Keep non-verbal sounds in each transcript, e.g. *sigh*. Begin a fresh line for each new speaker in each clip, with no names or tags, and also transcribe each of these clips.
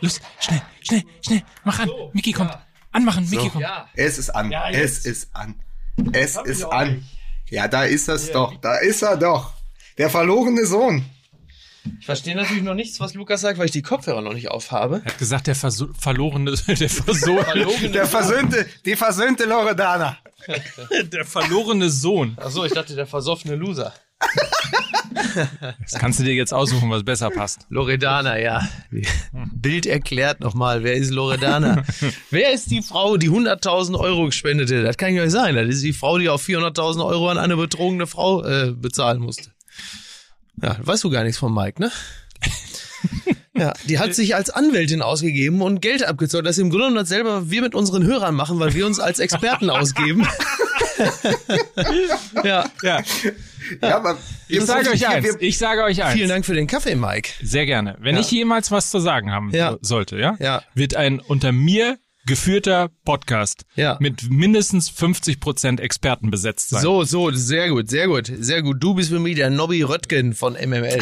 los, schnell, schnell, schnell, mach an. Mickey kommt. Anmachen, Mickey kommt.
Ja.
Es ist an.
Ja,
es ist an. Es
hab
ist an.
nicht.
Ja, da ist es doch. Da ist er doch. Der verlorene Sohn.
Ich verstehe natürlich noch nichts, was Lukas sagt, weil ich die Kopfhörer noch nicht aufhabe.
Er hat gesagt, der Verso verlorene, *laughs* der
Verlogene.
Der versöhnte, die versöhnte Loredana. *laughs*
der verlorene Sohn.
Achso, ich dachte, der versoffene Loser.
Das kannst du dir jetzt aussuchen, was besser passt.
Loredana, ja. Bild erklärt nochmal, wer ist Loredana? *laughs* wer ist die Frau, die 100.000 Euro gespendete? Das kann ja nicht sein. Das ist die Frau, die auf 400.000 Euro an eine betrogene Frau äh, bezahlen musste. Ja, weißt du gar nichts von Mike, ne? *laughs* Ja, die hat sich als Anwältin ausgegeben und Geld abgezahlt. Das ist im Grunde genommen dasselbe wir mit unseren Hörern machen, weil wir uns als Experten *laughs* ausgeben. ja,
Ja, *laughs*
Ja, aber
ich sage euch eins.
wir-
Ich sage euch eins.
vielen Dank für den Kaffee, Mike.
Sehr gerne. Wenn
Ja.
ich jemals was zu sagen haben
Ja.
so- sollte, ja,
Ja.
wird ein unter mir geführter Podcast
Ja.
mit mindestens 50 Prozent Experten besetzt sein.
So, so, sehr gut, sehr gut, sehr gut. Du bist für mich der Nobby Röttgen von MML.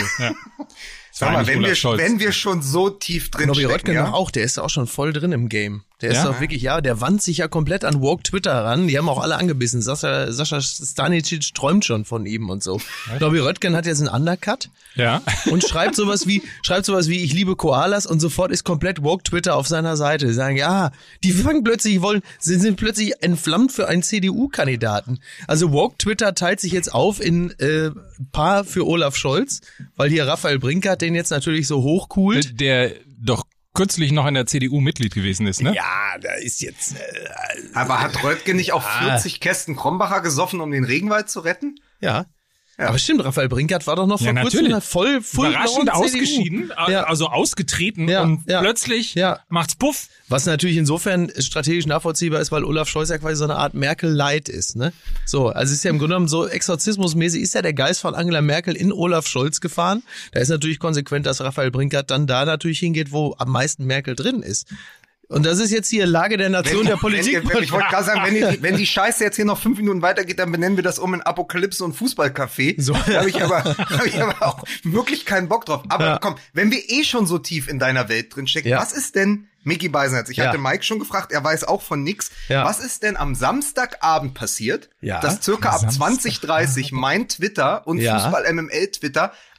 Sag mal, wenn
Olaf
wir,
Scholz.
wenn wir schon so tief drin
Nobby
stecken,
Röttgen
ja?
auch, der ist auch schon voll drin im Game. Der ist
Ja?
doch wirklich, ja, der wandt sich ja komplett an Woke Twitter ran. Die haben auch alle angebissen. Sascha, Sascha Stanicic träumt schon von ihm und so. Nobby Röttgen hat jetzt einen Undercut
Ja.
und schreibt sowas wie, *laughs* schreibt sowas wie, ich liebe Koalas und sofort ist komplett Woke Twitter auf seiner Seite. Sie sagen, ja, die fangen plötzlich, wollen, sind, sind plötzlich entflammt für einen CDU-Kandidaten. Also Woke Twitter teilt sich jetzt auf in äh, Paar für Olaf Scholz, weil hier Raphael Brinkert den jetzt natürlich so hochcoolt.
Der doch kürzlich noch in der CDU Mitglied gewesen ist, ne?
Ja, da ist jetzt. Äh,
Aber hat Röttgen nicht auch
Ah.
40 Kästen Krombacher gesoffen, um den Regenwald zu retten?
ja. Aber stimmt, Raphael Brinkert war doch noch vor
Ja,
kurzem
natürlich.
voll, voll
Überraschend ausgeschieden,
Ja.
also ausgetreten
Ja,
und
ja.
plötzlich
Ja.
macht's Puff.
Was natürlich insofern strategisch nachvollziehbar ist, weil Olaf Scholz ja quasi so eine Art Merkel-Light ist, ne? So, also ist ja im Grunde genommen so exorzismusmäßig ist ja der Geist von Angela Merkel in Olaf Scholz gefahren. Da ist natürlich konsequent, dass Raphael Brinkert dann da natürlich hingeht, wo am meisten Merkel drin ist. Und das ist jetzt hier Lage der Nation der Politik.
Wenn, ich wollte gerade sagen, wenn die, wenn die Scheiße jetzt hier noch fünf Minuten weitergeht, dann benennen wir das um in Apokalypse und Fußballcafé.
So.
Da habe ich, aber *laughs* hab ich aber auch wirklich keinen Bock drauf. Aber
Ja.
komm, wenn wir eh schon so tief in deiner Welt drin stecken,
Ja.
was ist denn Mickey Beisenherz? Ich
Ja.
hatte Mike schon gefragt, er weiß auch von nix. Was ist denn am Samstagabend passiert, dass circa ab
Samstag-
2030 mein Twitter und
Ja.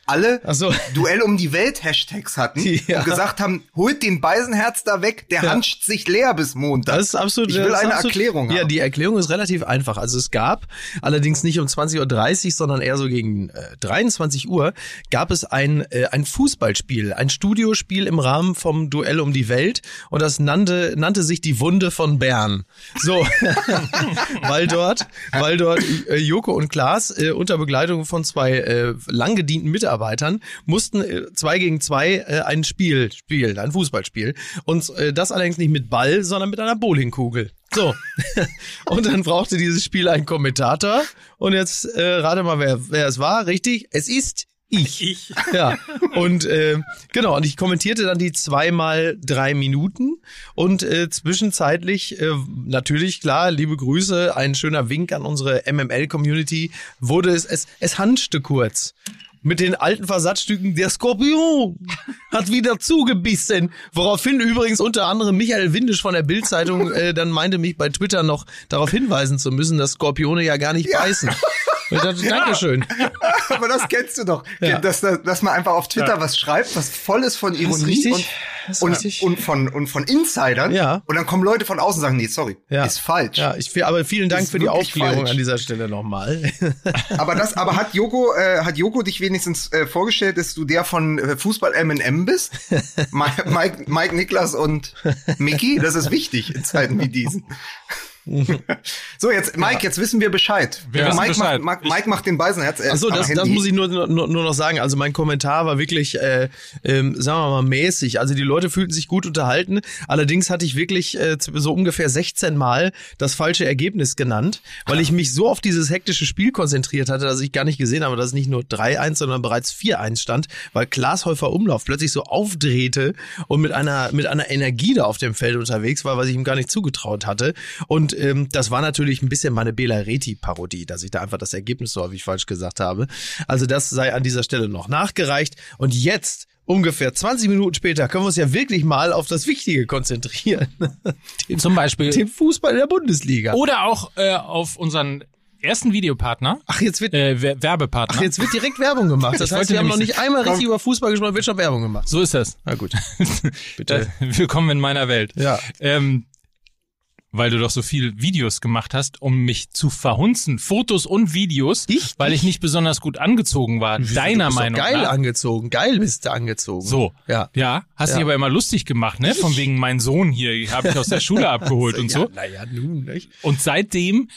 Alle
so.
Duell um die Welt Hashtags hatten *laughs*
Ja.
und gesagt haben, holt den Beisenherz da weg, der
Ja.
hanscht sich leer bis Montag.
Das ist absolut.
Ich will eine
absolut,
Erklärung
Ja,
haben.
die Erklärung ist relativ einfach. Also es gab, allerdings nicht um 20.30 Uhr, sondern eher so gegen äh, 23 Uhr, gab es ein, äh, ein Fußballspiel, ein Studiospiel im Rahmen vom Duell um die Welt und das nannte, nannte sich die Wunde von Bern. So, *laughs* weil dort, weil dort äh, Joko und Klaas äh, unter Begleitung von zwei äh, lang gedienten Mitarbeitern mussten äh, zwei gegen zwei äh, ein Spiel spielen, ein Fußballspiel. Und äh, das allerdings nicht mit Ball, sondern mit einer Bowlingkugel. So. *laughs* und dann brauchte dieses Spiel einen Kommentator. Und jetzt äh, rate mal, wer, wer es war. Richtig? Es ist ich.
Ich. *laughs*
Ja, und äh, genau, und ich kommentierte dann die zweimal drei Minuten und äh, zwischenzeitlich, äh, natürlich, klar, liebe Grüße, ein schöner Wink an unsere MML-Community, wurde es, es, es hanschte kurz. Mit den alten Versatzstücken, der Skorpion hat wieder zugebissen. Woraufhin übrigens unter anderem Michael Windisch von der Bildzeitung äh, dann meinte, mich bei Twitter noch darauf hinweisen zu müssen, dass Skorpione ja gar nicht beißen. *laughs* Und ich dachte, Dankeschön. *laughs*
Aber das kennst du doch.
Ja.
Dass, dass, man einfach auf Twitter was schreibt, was voll ist von Ironie und,
ist
und,
richtig.
und, von, und von Insidern.
Ja.
Und dann kommen Leute von außen und sagen, nee, sorry,
Ja.
ist falsch.
Ja, ich, aber vielen Dank
Ist
für die Aufklärung
falsch.
an dieser Stelle nochmal. *laughs*
Aber das, aber hat Joko, äh, hat Joko dich wenigstens äh, vorgestellt, dass du der von äh, Fußball M&M bist? *laughs* Mike, Mike, Mike, Niklas und Mickey? Das ist wichtig in Zeiten wie diesen. *laughs* so, jetzt, Mike, jetzt wissen wir Bescheid.
Wir wissen
Mike,
Bescheid.
Macht, Mike, Mike macht den Beisenherz. Äh,
Achso, das, das muss ich nur, nur, nur noch sagen. Also mein Kommentar war wirklich, äh, ähm, sagen wir mal, mäßig. Also die Leute fühlten sich gut unterhalten. Allerdings hatte ich wirklich äh, so ungefähr 16 Mal das falsche Ergebnis genannt, weil ich mich so auf dieses hektische Spiel konzentriert hatte, dass ich gar nicht gesehen habe, dass es nicht nur 3-1, sondern bereits 4-1 stand, weil Klaas Häufer Umlauf plötzlich so aufdrehte und mit einer, mit einer Energie da auf dem Feld unterwegs war, was ich ihm gar nicht zugetraut hatte. Und ähm, das war natürlich ein bisschen meine Bela Reti-Parodie, dass ich da einfach das Ergebnis so häufig falsch gesagt habe. Also das sei an dieser Stelle noch nachgereicht. Und jetzt ungefähr 20 Minuten später können wir uns ja wirklich mal auf das Wichtige konzentrieren. *laughs* Den,
Zum Beispiel.
den Fußball in der Bundesliga.
Oder auch äh, auf unseren ersten Videopartner,
Ach, jetzt wird,
äh, Wer- Werbepartner.
ach, jetzt wird direkt Werbung gemacht. Das
Ich
heißt, wir haben noch nicht einmal richtig über Fußball gesprochen, wird schon Werbung gemacht.
so ist das.
Na gut.
Bitte.
Bitte. *laughs*
Willkommen in meiner Welt.
Ja.
Ähm, weil du doch so viel Videos gemacht hast, um mich zu verhunzen. Fotos und Videos,
Ich?
weil ich nicht besonders gut angezogen war. deiner
du bist
Meinung
geil
nach.
angezogen. Geil bist du angezogen.
So.
Ja.
Ja, hast
Ja.
dich aber immer lustig gemacht, ne? Von wegen mein Sohn hier, habe ich aus der Schule *laughs* abgeholt und so.
Naja, nun, nicht?
Und seitdem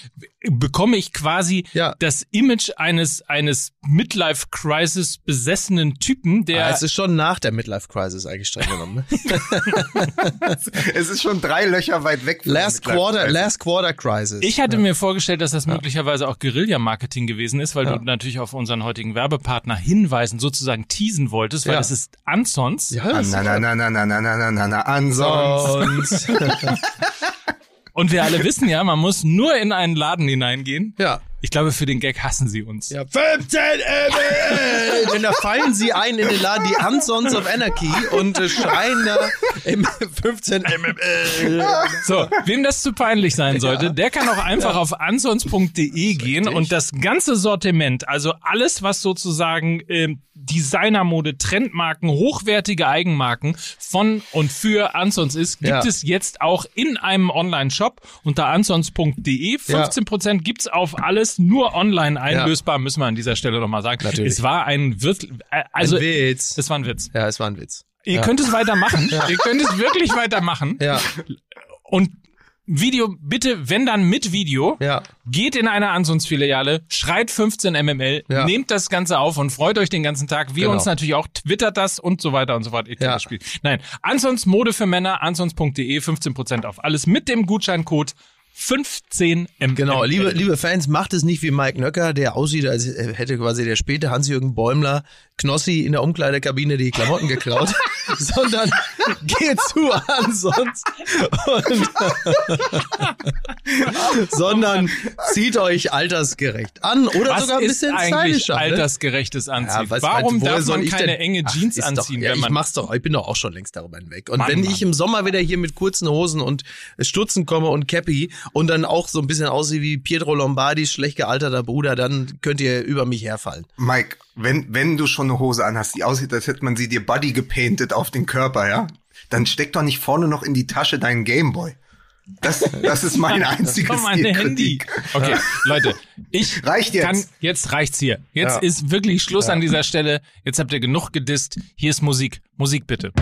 bekomme ich quasi
Ja.
das Image eines eines Midlife Crisis besessenen Typen, der
Ah, es ist schon nach der Midlife Crisis eigentlich streng genommen. Ne? *laughs* *laughs*
Es ist schon drei Löcher weit weg. von
last Quarter. Last Quarter Crisis.
Ich hatte mir vorgestellt, dass das möglicherweise auch Guerilla-Marketing gewesen ist, weil
Ja.
du natürlich auf unseren heutigen Werbepartner hinweisen, sozusagen teasen wolltest, weil
Ja.
das ist Ansons.
ja, das
Na, na, na, na, na, na, na, na, na, na, ansonsten.
Sonst. *laughs*
Und wir alle wissen ja, man muss nur in einen Laden hineingehen.
ja.
Ich glaube, für den Gag hassen sie uns.
Ja, 15 ml! Denn da fallen sie ein in den Laden, die Ansons of Anarchy und äh, schreien da im 15 ml.
So, wem das zu peinlich sein sollte, der kann auch einfach auf ansons.de gehen und das ganze Sortiment, also alles, was sozusagen ähm, Designermode, Trendmarken, hochwertige Eigenmarken von und für Ansons ist, gibt
Ja.
es jetzt auch in einem Online-Shop unter ansons.de. 15% gibt's auf alles, nur online einlösbar, müssen wir an dieser Stelle nochmal sagen.
Natürlich.
Es war ein Witz, äh, also
Ein Witz.
es war ein Witz.
Ja, es war ein Witz.
Ihr
Ja.
könnt es weitermachen. *laughs* Ihr könnt es wirklich weitermachen.
Ja,
Und Video, bitte, wenn dann mit Video,
ja.
geht in eine Ansons-Filiale, schreit 15 mml,
Ja.
nehmt das Ganze auf und freut euch den ganzen Tag. Wir
Genau.
uns natürlich auch, twittert das und so weiter und so fort. Ihr
Ja.
das Spiel. Nein, Ansons Mode für Männer, ansons.de, 15% auf alles mit dem Gutscheincode 15 mml.
Genau, liebe, liebe Fans, macht es nicht wie Mike Nöcker, der aussieht, als hätte quasi der späte Hans-Jürgen Bäumler Knossi in der Umkleidekabine die Klamotten geklaut, *laughs* sondern geht zu ansonst und *laughs* sondern zieht euch altersgerecht an oder
Was
sogar ein
ist
bisschen
eigentlich
stylischer. ne?
altersgerechtes Anziehen?
weiß-
Warum
woher
darf
soll
man
ich
keine
denn-
enge
Ach,
Jeans
ist
anziehen,
Doch, ja,
wenn
ich
man
mach's doch, ich bin doch auch schon längst darüber hinweg. Und
Mann,
wenn
Mann.
ich im Sommer wieder hier mit kurzen Hosen und Stutzen komme und Cappy und dann auch so ein bisschen aussehe wie Pietro Lombardis schlecht gealterter Bruder, dann könnt ihr über mich herfallen.
Mike, wenn, wenn du schon eine Hose anhast, die aussieht, als hätte man sie dir Buddy gepainted auf den Körper, ja? Dann steck doch nicht vorne noch in die Tasche deinen Gameboy. Das, das ist meine einzige *laughs*
Komm, mein Handy. Okay, Leute, ich
Reicht jetzt.
kann, jetzt reicht's hier. Jetzt
Ja.
ist wirklich Schluss an dieser Stelle. Jetzt habt ihr genug gedisst. Hier ist Musik. Musik bitte.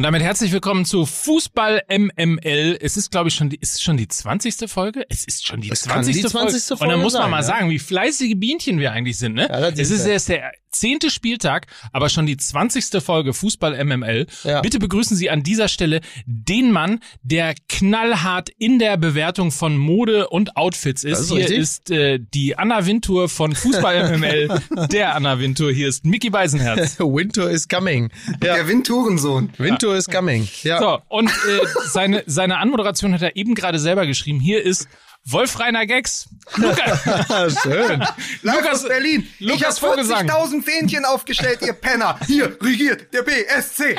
Und damit herzlich willkommen zu Fußball MML. Es ist, glaube ich, schon die, ist es schon die 20. Folge? Es ist schon die
Es
20.
kann die 20.
Folge. Und dann muss man
sein,
mal
ja.
sagen, wie fleißige Bienchen wir eigentlich sind, ne?
Ja,
es ist erst der zehnte Spieltag, aber schon die 20. Folge Fußball MML.
Ja.
Bitte begrüßen Sie an dieser Stelle den Mann, der knallhart in der Bewertung von Mode und Outfits ist.
Das ist
Hier
richtig.
ist äh, die Anna Wintour von Fußball MML. *laughs* der Anna Wintour. Hier ist Mickey Beisenherz. *laughs*
Winter is coming. Ja,
Der Windturensohn.
Winter is coming. Ja.
So, und äh, seine, seine Anmoderation hat er eben gerade selber geschrieben. Hier ist Wolf Reiner Gags. Luca, *laughs*
Schön. *laughs*
Lukas-
Berlin.
Lukas
ich habe
Vogelsang.
40.000 Fähnchen aufgestellt, ihr Penner. Hier regiert der BSC.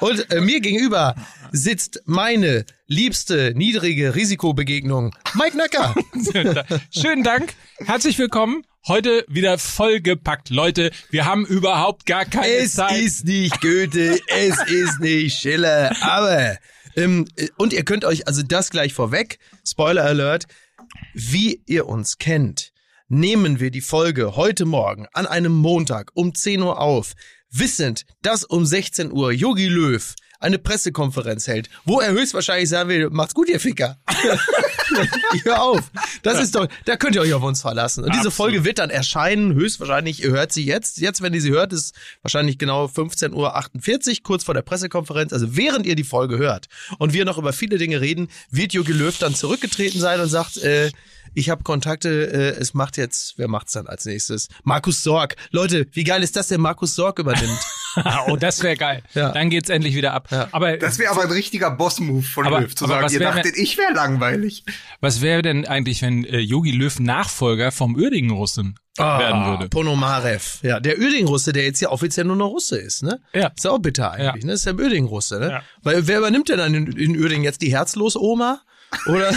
Und äh, mir gegenüber sitzt meine liebste niedrige Risikobegegnung, Mike Nöcker. *laughs*
Schönen Dank. Herzlich willkommen. Heute wieder vollgepackt. Leute, wir haben überhaupt gar keine
Es
Zeit.
ist nicht Goethe, es ist nicht Schiller, aber ähm, äh, und ihr könnt euch also das gleich vorweg, Spoiler Alert, wie ihr uns kennt, nehmen wir die Folge heute Morgen an einem Montag um 10 Uhr auf, wissend, dass um 16 Uhr Yogi Löw eine Pressekonferenz hält, wo er höchstwahrscheinlich sagen will, macht's gut, ihr Ficker. *laughs* *laughs* Hör auf. Das ist doch, da könnt ihr euch auf uns verlassen. Und diese Folge wird dann erscheinen, höchstwahrscheinlich, ihr hört sie jetzt. Jetzt, wenn ihr sie hört, ist wahrscheinlich genau 15.48 Uhr, kurz vor der Pressekonferenz. Also während ihr die Folge hört und wir noch über viele Dinge reden, wird Jogi Löw dann zurückgetreten sein und sagt, äh, ich habe Kontakte, äh, es macht jetzt, wer macht's dann als nächstes? Markus Sorg. Leute, wie geil ist das, der Markus Sorg übernimmt? *laughs* *laughs*
oh, das wäre geil.
Ja.
Dann geht's endlich wieder ab. Aber
Das wäre aber ein richtiger Boss-Move von
Aber-
Löw, zu
aber
sagen,
was
ihr dachtet, ich wäre langweilig.
was wäre denn eigentlich, wenn äh, Yogi Löw Nachfolger vom Uerdingen-Russen werden würde?
Ponomarev. Ja, der Öding-Russe, der jetzt ja offiziell nur noch Russe ist, ne?
Ja.
Ist ja auch bitter eigentlich,
Ja.
ne? Ist der Öding-Russe, ne?
Ja.
Weil wer übernimmt denn dann in, in Öding jetzt die Herzlos-Oma? Oder, *laughs*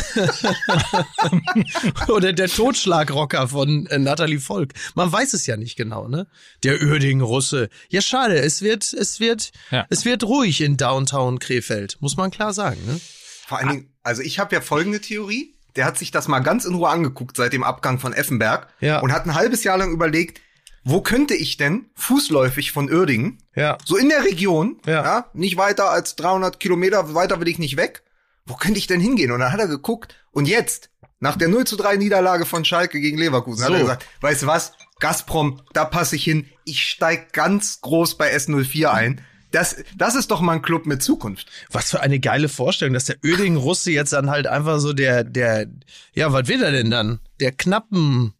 oder der Totschlagrocker von äh, Natalie Volk. Man weiß es ja nicht genau, ne? Der Öding-Russe. Ja, schade. Es wird, es wird,
Ja.
es wird ruhig in Downtown Krefeld. Muss man klar sagen, ne?
Vor allen Dingen, also ich habe ja folgende Theorie. Der hat sich das mal ganz in Ruhe angeguckt seit dem Abgang von Effenberg
Ja.
und hat ein halbes Jahr lang überlegt, wo könnte ich denn fußläufig von Uerdingen,
Ja.
so in der Region,
Ja.
ja. nicht weiter als 300 Kilometer, weiter will ich nicht weg, wo könnte ich denn hingehen? Und dann hat er geguckt und jetzt, nach der 0 zu 3 Niederlage von Schalke gegen Leverkusen, hat
So.
er gesagt, weißt du was, Gazprom, da passe ich hin, ich steig ganz groß bei S04 ein. Das, das ist doch mal ein Club mit Zukunft.
Was für eine geile Vorstellung, dass der Öding-Russe jetzt dann halt einfach so der, der, ja, was will er denn dann? Der knappen,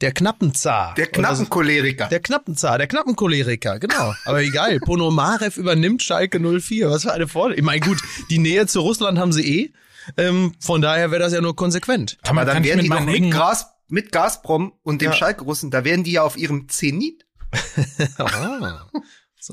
der knappen Zar.
Der knappen Choleriker.
Der knappen Zar, der knappen Choleriker, genau. Aber geil. *laughs* Ponomarev übernimmt Schalke 04. Was für eine Vorstellung. Ich meine, gut, die Nähe zu Russland haben sie eh. Ähm, von daher wäre das ja nur konsequent.
Man,
Aber dann
kann ich
werden
mit
die doch
meinen
mit, Gas, mit Gazprom und dem
Ja.
Schalke-Russen, da werden die ja auf ihrem Zenit. *laughs*
Ah.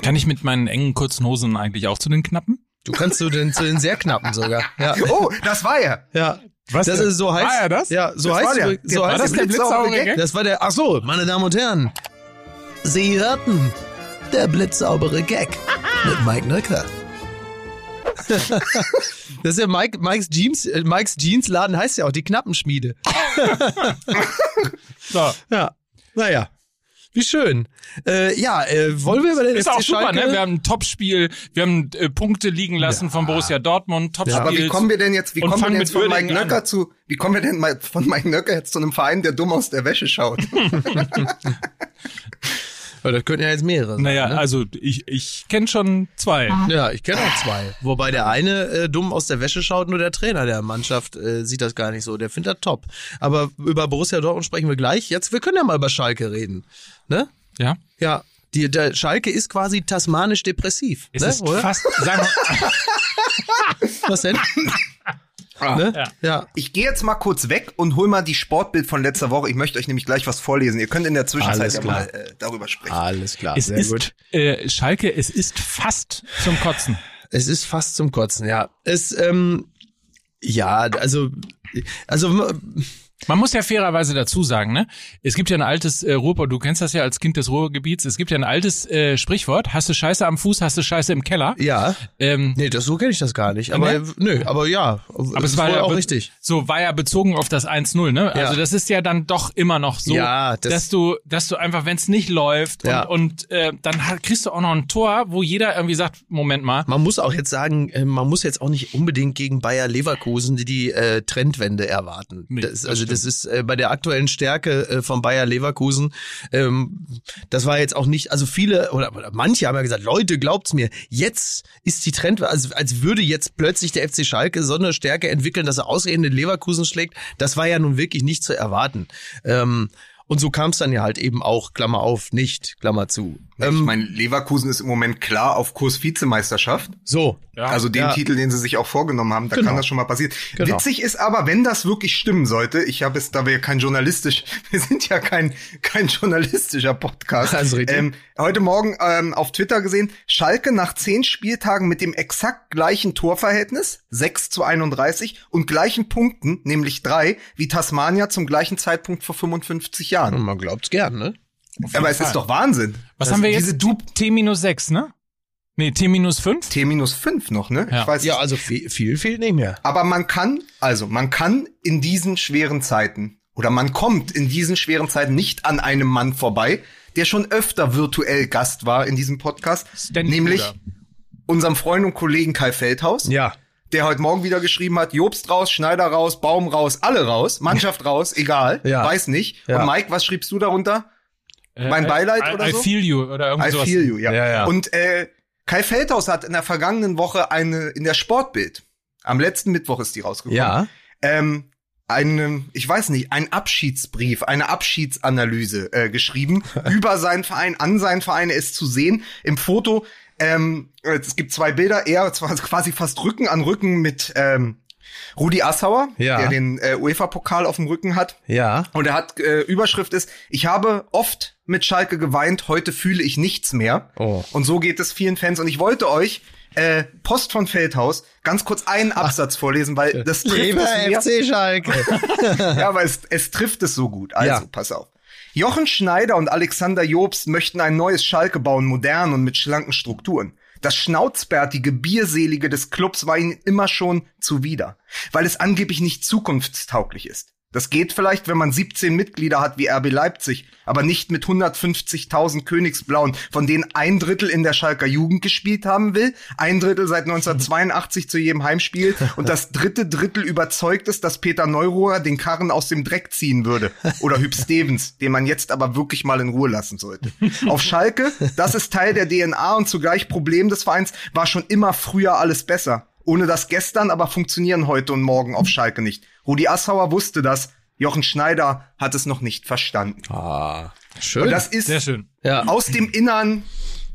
kann ich mit meinen engen kurzen Hosen eigentlich auch zu den Knappen?
Du kannst zu den, zu den sehr knappen sogar. Ja.
Oh, das war er.
Ja.
Was
das
denn?
ist so heißt.
War er das?
Ja, so
Das
heißt
der.
so heißt
das der blitzsaubere
Gag?
Gag?
Das war der, ach so, meine Damen und Herren. Sie hörten der blitzsaubere Gag mit Mike Nöcker. *laughs* Das ist ja Mike, Mike's Jeans, äh, Mike's Jeans Laden heißt ja auch die Knappenschmiede. *laughs*
So.
Ja. Naja. Wie schön. Äh, ja, äh, wollen wir über den
Ist
FC
auch super,
Schalke?
ne? Wir haben ein Topspiel, wir haben äh, Punkte liegen lassen von Borussia Dortmund, Topspiel.
Aber wie kommen wir denn jetzt, wie kommen wir denn jetzt von Mike
Uerdingen an.
Nöcker zu, wie kommen wir denn mal von Mike Nöcker jetzt zu einem Verein, der dumm aus der Wäsche schaut? *laughs* *laughs*
Ja, das könnten ja jetzt mehrere sein.
Naja,
ne?
also ich, ich kenne schon zwei.
Ja, ich kenne auch zwei. Wobei der eine äh, dumm aus der Wäsche schaut, nur der Trainer der Mannschaft äh, sieht das gar nicht so. Der findet das top. Aber über Borussia Dortmund sprechen wir gleich. Jetzt, wir können ja mal über Schalke reden. Ne?
Ja?
Ja. Die, der Schalke ist quasi tasmanisch depressiv.
Es
ne?
ist
Oder?
fast, sagen wir, *laughs*
Was denn? Ne?
Ja.
ja.
Ich gehe jetzt mal kurz weg und hol mal die Sportbild von letzter Woche. Ich möchte euch nämlich gleich was vorlesen. Ihr könnt in der Zwischenzeit
Alles
ja mal äh, darüber sprechen.
Alles klar.
es
sehr
ist,
gut.
äh, Schalke, es ist fast zum Kotzen.
Es ist fast zum Kotzen, ja. Es, ähm, ja, also, also,
Man muss ja fairerweise dazu sagen, ne? Es gibt ja ein altes äh, Ruhrpott, du kennst das ja als Kind des Ruhrgebiets, es gibt ja ein altes äh, Sprichwort, hast du Scheiße am Fuß, hast du Scheiße im Keller.
ja.
Ähm,
Nee, das so kenne ich das gar nicht. Aber, nö, aber ja.
aber es war ja
auch richtig.
So war ja bezogen auf das 1-0, ne?
Ja.
Also das ist ja dann doch immer noch so,
Ja, das-
dass du, dass du einfach, wenn es nicht läuft
Ja.
und, und äh, dann kriegst du auch noch ein Tor, wo jeder irgendwie sagt, Moment mal,
Man muss auch jetzt sagen, äh, man muss jetzt auch nicht unbedingt gegen Bayer Leverkusen die, die äh, Trendwende erwarten.
Nee,
das also das
stimmt.
ist äh, bei der aktuellen Stärke äh, von Bayer Leverkusen, ähm, das war jetzt auch nicht, also viele oder, oder manche haben ja gesagt, Leute, glaubt's mir, jetzt ist die Trendwende, also als würde jetzt plötzlich der FC Schalke so eine Stärke entwickeln, dass er ausgerechnet Leverkusen schlägt. Das war ja nun wirklich nicht zu erwarten. Ähm, und so kam es dann ja halt eben auch, Klammer auf, nicht, Klammer zu.
Ich
Ähm,
meine, Leverkusen ist im Moment klar auf Kurs Vizemeisterschaft.
so,
Ja.
also den
ja.
Titel, den sie sich auch vorgenommen haben, da
Genau.
kann das schon mal passieren.
Genau.
Witzig ist aber, wenn das wirklich stimmen sollte, ich habe es, da wir kein journalistisch, *laughs* wir sind ja kein kein journalistischer Podcast.
Richtig.
Ähm, heute Morgen ähm, auf Twitter gesehen, Schalke nach zehn Spieltagen mit dem exakt gleichen Torverhältnis, 6 zu 31, und gleichen Punkten, nämlich drei, wie Tasmania zum gleichen Zeitpunkt vor 55 Jahren.
man glaubt's gern, ne?
Aber es
Fall.
ist doch Wahnsinn.
was
Das-
haben wir jetzt?
Diese du
T minus 6, ne? Nee, T minus 5?
T minus 5 noch, ne?
Ja.
Ich weiß
Ja, also viel, viel fehlt nicht mehr.
Aber man kann, also man kann in diesen schweren Zeiten oder man kommt in diesen schweren Zeiten nicht an einem Mann vorbei, der schon öfter virtuell Gast war in diesem Podcast,
Stanley
nämlich
Bruder.
unserem Freund und Kollegen Kai Feldhaus,
Ja.
der heute Morgen wieder geschrieben hat, Jobst raus, Schneider raus, Baum raus, alle raus, Mannschaft raus, egal,
Ja.
weiß nicht.
Ja.
Und Mike, was schriebst du darunter? Mein
Äh,
Beileid
I,
oder
I
so?
feel you oder irgend
I
sowas.
feel you, ja.
Ja, ja.
Und äh, Kai Feldhaus hat in der vergangenen Woche eine in der Sportbild, am letzten Mittwoch ist die rausgekommen,
Ja.
ähm, eine, ich weiß nicht, ein Abschiedsbrief, eine Abschiedsanalyse äh, geschrieben *laughs* über seinen Verein, an seinen Verein. Er ist zu sehen im Foto. Ähm, es gibt zwei Bilder, er zwar *laughs* quasi fast Rücken an Rücken mit ähm, Rudi Assauer,
Ja.
der den äh, UEFA-Pokal auf dem Rücken hat.
Ja.
Und er hat äh, Überschrift ist: Ich habe oft mit Schalke geweint, heute fühle ich nichts mehr.
Oh.
Und so geht es vielen Fans. Und ich wollte euch äh, Post von Feldhaus ganz kurz einen Absatz vorlesen, weil das trifft es mir.
FC Schalke. *laughs*
Ja, aber es, es trifft es so gut. Also,
Ja.
pass auf. Jochen Schneider und Alexander Jobst möchten ein neues Schalke bauen, modern und mit schlanken Strukturen. Das schnauzbärtige, bierselige des Clubs war ihnen immer schon zuwider, weil es angeblich nicht zukunftstauglich ist. Das geht vielleicht, wenn man 17 Mitglieder hat wie RB Leipzig, aber nicht mit 150.000 Königsblauen, von denen ein Drittel in der Schalker Jugend gespielt haben will, ein Drittel seit 1982 zu jedem Heimspiel *laughs* und das dritte Drittel überzeugt ist, dass Peter Neurohr den Karren aus dem Dreck ziehen würde. Oder Hüb Stevens, den man jetzt aber wirklich mal in Ruhe lassen sollte. Auf Schalke, das ist Teil der DNA und zugleich Problem des Vereins, war schon immer früher alles besser. Ohne das gestern aber funktionieren heute und morgen auf Schalke nicht. Rudi Assauer wusste das. Jochen Schneider hat es noch nicht verstanden.
Ah, schön.
Und das ist
Sehr schön.
ja.
aus dem Innern,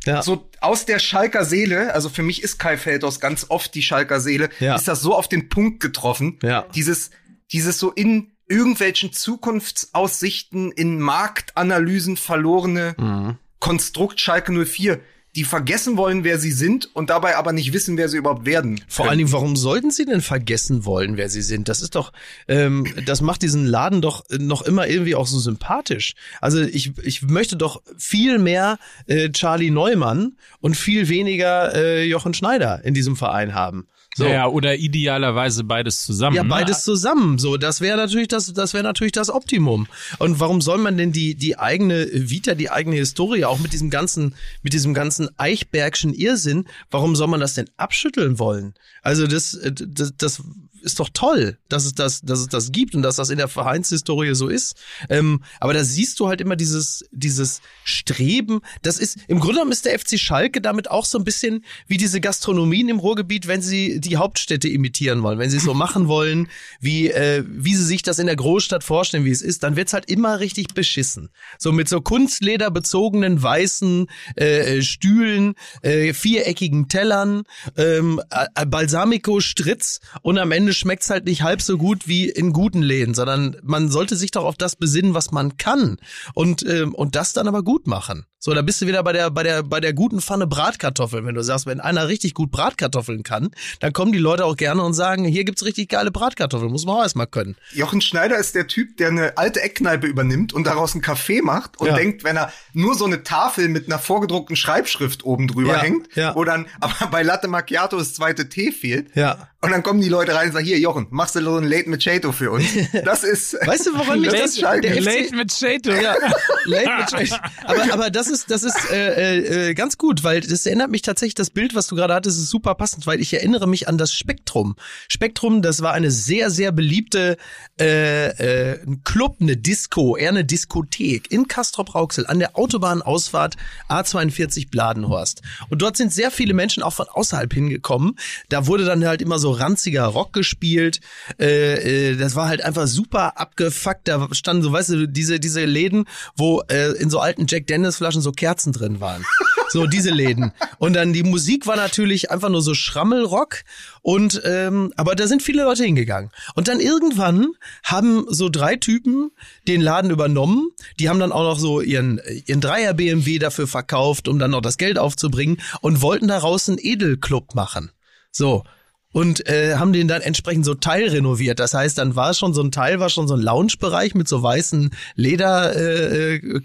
ja.
so aus der Schalker Seele, also für mich ist Kai Feldhaus ganz oft die Schalker Seele,
Ja.
ist das so auf den Punkt getroffen.
Ja.
Dieses, dieses so in irgendwelchen Zukunftsaussichten, in Marktanalysen verlorene
Mhm.
Konstrukt Schalke 04, die vergessen wollen, wer sie sind und dabei aber nicht wissen, wer sie überhaupt werden.
Vor allen Dingen, warum sollten sie denn vergessen wollen, wer sie sind? Das ist doch, ähm, das macht diesen Laden doch noch immer irgendwie auch so sympathisch. Also ich, ich möchte doch viel mehr äh, Charlie Neumann und viel weniger äh, Jochen Schneider in diesem Verein haben. So.
Ja, oder idealerweise beides zusammen.
Ja,
ne?
beides zusammen. So, das wäre natürlich das, das wäre natürlich das Optimum. Und warum soll man denn die die eigene Vita, die eigene Historie, auch mit diesem ganzen mit diesem ganzen Eichbergschen Irrsinn, warum soll man das denn abschütteln wollen? Also das äh, das, das ist doch toll, dass es das, dass es das gibt und dass das in der Vereinshistorie so ist. Ähm, aber da siehst du halt immer dieses, dieses Streben. Das ist, im Grunde genommen ist der FC Schalke damit auch so ein bisschen wie diese Gastronomien im Ruhrgebiet, wenn sie die Hauptstädte imitieren wollen, wenn sie es so *laughs* machen wollen, wie, äh, wie sie sich das in der Großstadt vorstellen, wie es ist, dann wird's halt immer richtig beschissen. So mit so Kunstleder bezogenen weißen äh, Stühlen, äh, viereckigen Tellern, ähm, äh, Balsamico-Stritz und am Ende schmeckt's halt nicht halb so gut wie in guten Läden, sondern man sollte sich doch auf das besinnen, was man kann und ähm, und das dann aber gut machen. So, da bist du wieder bei der bei der bei der guten Pfanne Bratkartoffeln, wenn du sagst, wenn einer richtig gut Bratkartoffeln kann, dann kommen die Leute auch gerne und sagen, hier gibt's richtig geile Bratkartoffeln, muss man auch erstmal können.
Jochen Schneider ist der Typ, der eine alte Eckkneipe übernimmt und daraus einen Kaffee macht und
Ja.
denkt, wenn er nur so eine Tafel mit einer vorgedruckten Schreibschrift oben drüber
Ja,
hängt,
ja.
wo dann aber bei Latte Macchiato das zweite T fehlt.
Ja.
Und dann kommen die Leute rein und sagen, hier Jochen, machst du so ein Late Machado für uns? *laughs* Das ist
Weißt du, woran mich
das
der FC
Late mit Shato.
Ja, *laughs* late Trash. Aber, aber das ist, das ist äh, äh, äh, ganz gut, weil das erinnert mich tatsächlich, das Bild, was du gerade hattest, ist super passend, weil ich erinnere mich an das Spektrum. Spektrum, das war eine sehr, sehr beliebte äh, äh, ein Club, eine Disco, eher eine Diskothek in Castrop-Rauxel an der Autobahnausfahrt A42 Bladenhorst. Und dort sind sehr viele Menschen auch von außerhalb hingekommen. Da wurde dann halt immer so ranziger Rock gespielt. Äh, äh, das war halt einfach super abgefuckt. Da standen so, weißt du, diese, diese Läden, wo äh, in so alten Jack Dennis Flaschen so Kerzen drin waren. So diese Läden. Und dann die Musik war natürlich einfach nur so Schrammelrock. Und ähm, aber da sind viele Leute hingegangen. Und dann irgendwann haben so drei Typen den Laden übernommen. Die haben dann auch noch so ihren ihren Dreier BMW dafür verkauft, um dann noch das Geld aufzubringen und wollten daraus einen Edelclub machen. So. Und äh, haben den dann entsprechend so teilrenoviert. Das heißt, dann war schon so ein Teil, war schon so ein Lounge-Bereich mit so weißen Leder äh, äh,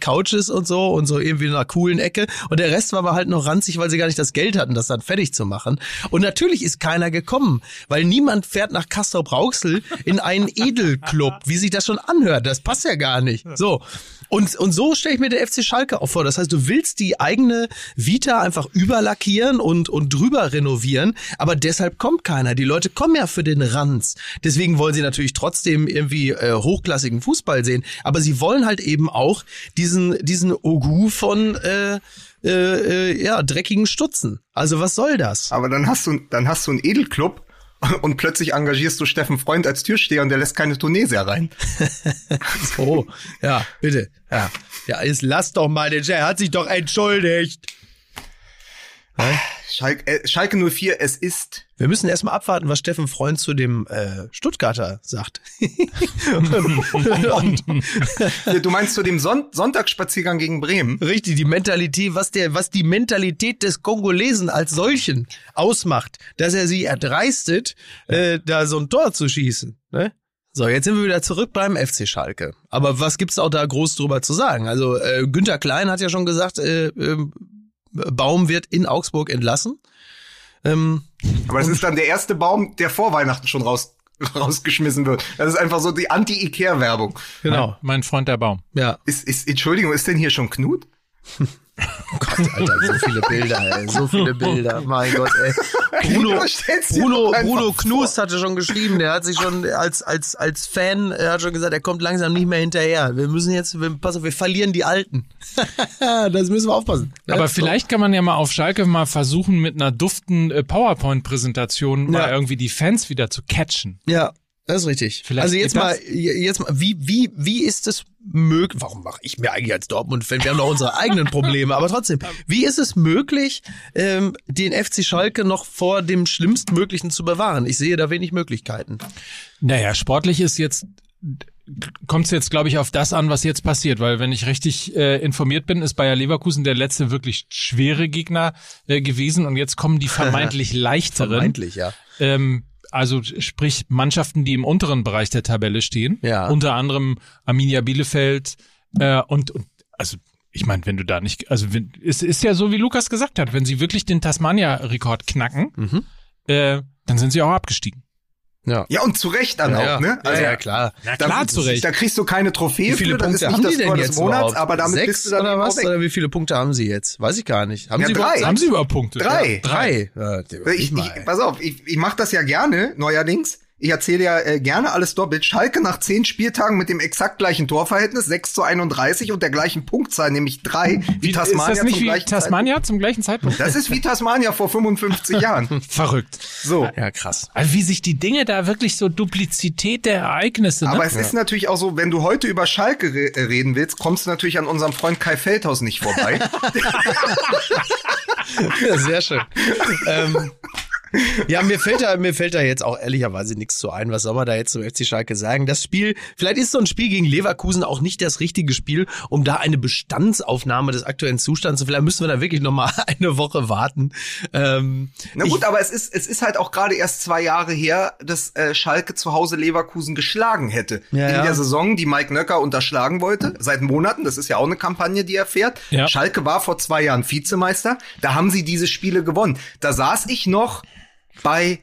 und so und so irgendwie in einer coolen Ecke. Und der Rest war aber halt noch ranzig, weil sie gar nicht das Geld hatten, das dann fertig zu machen. Und natürlich ist keiner gekommen, weil niemand fährt nach Castrop Rauxel in einen Edelclub, wie sich das schon anhört. Das passt ja gar nicht. So. Und, und so stelle ich mir der FC Schalke auch vor. Das heißt, du willst die eigene Vita einfach überlackieren und, und drüber renovieren, aber deshalb kommt keiner. Die Leute kommen ja für den Ranz. Deswegen wollen sie natürlich trotzdem irgendwie äh, hochklassigen Fußball sehen, aber sie wollen halt eben auch diesen, diesen Ogu von äh, äh, äh, ja, dreckigen Stutzen. Also was soll das?
Aber dann hast du, dann hast du einen Edelclub *laughs* und plötzlich engagierst du Steffen Freund als Türsteher und der lässt keine Tunesier rein. *laughs*
so, ja, bitte. Ja, ja jetzt lass doch mal den Er hat sich doch entschuldigt.
Schalke, äh, Schalke 04, es ist.
Wir müssen erstmal abwarten, was Steffen Freund zu dem äh, Stuttgarter sagt. *laughs*
und, *laughs* du meinst zu dem Son Sonntagsspaziergang gegen Bremen?
Richtig, die Mentalität, was der, was die Mentalität des Kongolesen als solchen ausmacht, dass er sie erdreistet, äh, da so ein Tor zu schießen. Ne? So, jetzt sind wir wieder zurück beim FC Schalke. Aber was gibt's auch da groß drüber zu sagen? Also äh, Günther Klein hat ja schon gesagt, äh, äh, Baum wird in Augsburg entlassen.
Ähm, Aber das ist dann der erste Baum, der vor Weihnachten schon raus rausgeschmissen wird. Das ist einfach so die Anti-Ikea-Werbung.
Genau. Mein, mein Freund der Baum.
Ja. Ist, ist, Entschuldigung, ist denn hier schon Knut? *laughs*
Oh Gott, Alter, so viele Bilder, ey, so viele Bilder. Mein Gott, ey. Bruno, Bruno, Bruno Knust hatte schon geschrieben, der hat sich schon als, als, als Fan, er hat schon gesagt, er kommt langsam nicht mehr hinterher. Wir müssen jetzt, wir, pass auf, wir verlieren die Alten. *laughs* das müssen wir aufpassen.
Aber vielleicht kann man ja mal auf Schalke mal versuchen, mit einer duften äh, PowerPoint-Präsentation ja. mal irgendwie die Fans wieder zu catchen.
Ja, das ist richtig. Vielleicht also jetzt mal, jetzt mal, wie, wie, wie ist es möglich? Warum mache ich mir eigentlich als Dortmund-Fan? Wir haben doch unsere eigenen Probleme, aber trotzdem, wie ist es möglich, ähm, den FC Schalke noch vor dem Schlimmstmöglichen zu bewahren? Ich sehe da wenig Möglichkeiten.
Naja, sportlich ist jetzt kommt es jetzt, glaube ich, auf das an, was jetzt passiert, weil wenn ich richtig äh, informiert bin, ist Bayer Leverkusen der letzte wirklich schwere Gegner äh, gewesen und jetzt kommen die *laughs* vermeintlich leichteren.
vermeintlich, ja.
Ähm, also sprich Mannschaften, die im unteren Bereich der Tabelle stehen,
ja.
unter anderem Arminia Bielefeld äh, und, und also ich meine, wenn du da nicht, also wenn, es ist ja so, wie Lukas gesagt hat, wenn sie wirklich den Tasmania-Rekord knacken, mhm. äh, dann sind sie auch abgestiegen.
Ja. ja, und zu Recht dann ja, auch, ne?
Also, ja, ja, klar.
Ja, klar,
da,
zu Recht.
Da kriegst du keine Trophäe
wie viele für, Punkte haben die denn jetzt Monats, überhaupt?
aber damit
Sechs
bist du dann
oder was? Oder wie viele Punkte haben sie jetzt? Weiß ich gar nicht. Haben
ja,
sie
drei.
Überhaupt,
haben sie überhaupt Punkte?
Drei.
Ja, drei.
Ja, ich, ich, pass auf, ich, ich mache das ja gerne, neuerdings. Ich erzähle ja äh, gerne alles doppelt. Schalke nach zehn Spieltagen mit dem exakt gleichen Torverhältnis, 6 zu 31 und der gleichen Punktzahl, nämlich drei,
wie, wie Tasmania ist das nicht zum wie Tasmania Zeitpunkt. zum gleichen Zeitpunkt?
Das ist wie Tasmania vor 55 Jahren. *laughs*
Verrückt.
So.
Ja, krass.
Also wie sich die Dinge da wirklich so Duplizität der Ereignisse. Ne?
Aber es ja. ist natürlich auch so, wenn du heute über Schalke re äh, reden willst, kommst du natürlich an unserem Freund Kai Feldhaus nicht vorbei. *laughs*
ja, sehr schön. ähm, *laughs* ja, mir fällt da, mir fällt da jetzt auch ehrlicherweise nichts zu ein. Was soll man da jetzt zum FC Schalke sagen? Das Spiel, vielleicht ist so ein Spiel gegen Leverkusen auch nicht das richtige Spiel, um da eine Bestandsaufnahme des aktuellen Zustands zu, vielleicht müssen wir da wirklich nochmal *laughs* eine Woche warten. Ähm,
Na gut, ich, aber es ist, es ist halt auch gerade erst zwei Jahre her, dass äh, Schalke zu Hause Leverkusen geschlagen hätte. Ja, in ja. der Saison, die Mike Nöcker unterschlagen wollte, seit Monaten, das ist ja auch eine Kampagne, die er fährt. Ja. Schalke war vor zwei Jahren Vizemeister, da haben sie diese Spiele gewonnen. Da saß ich noch bei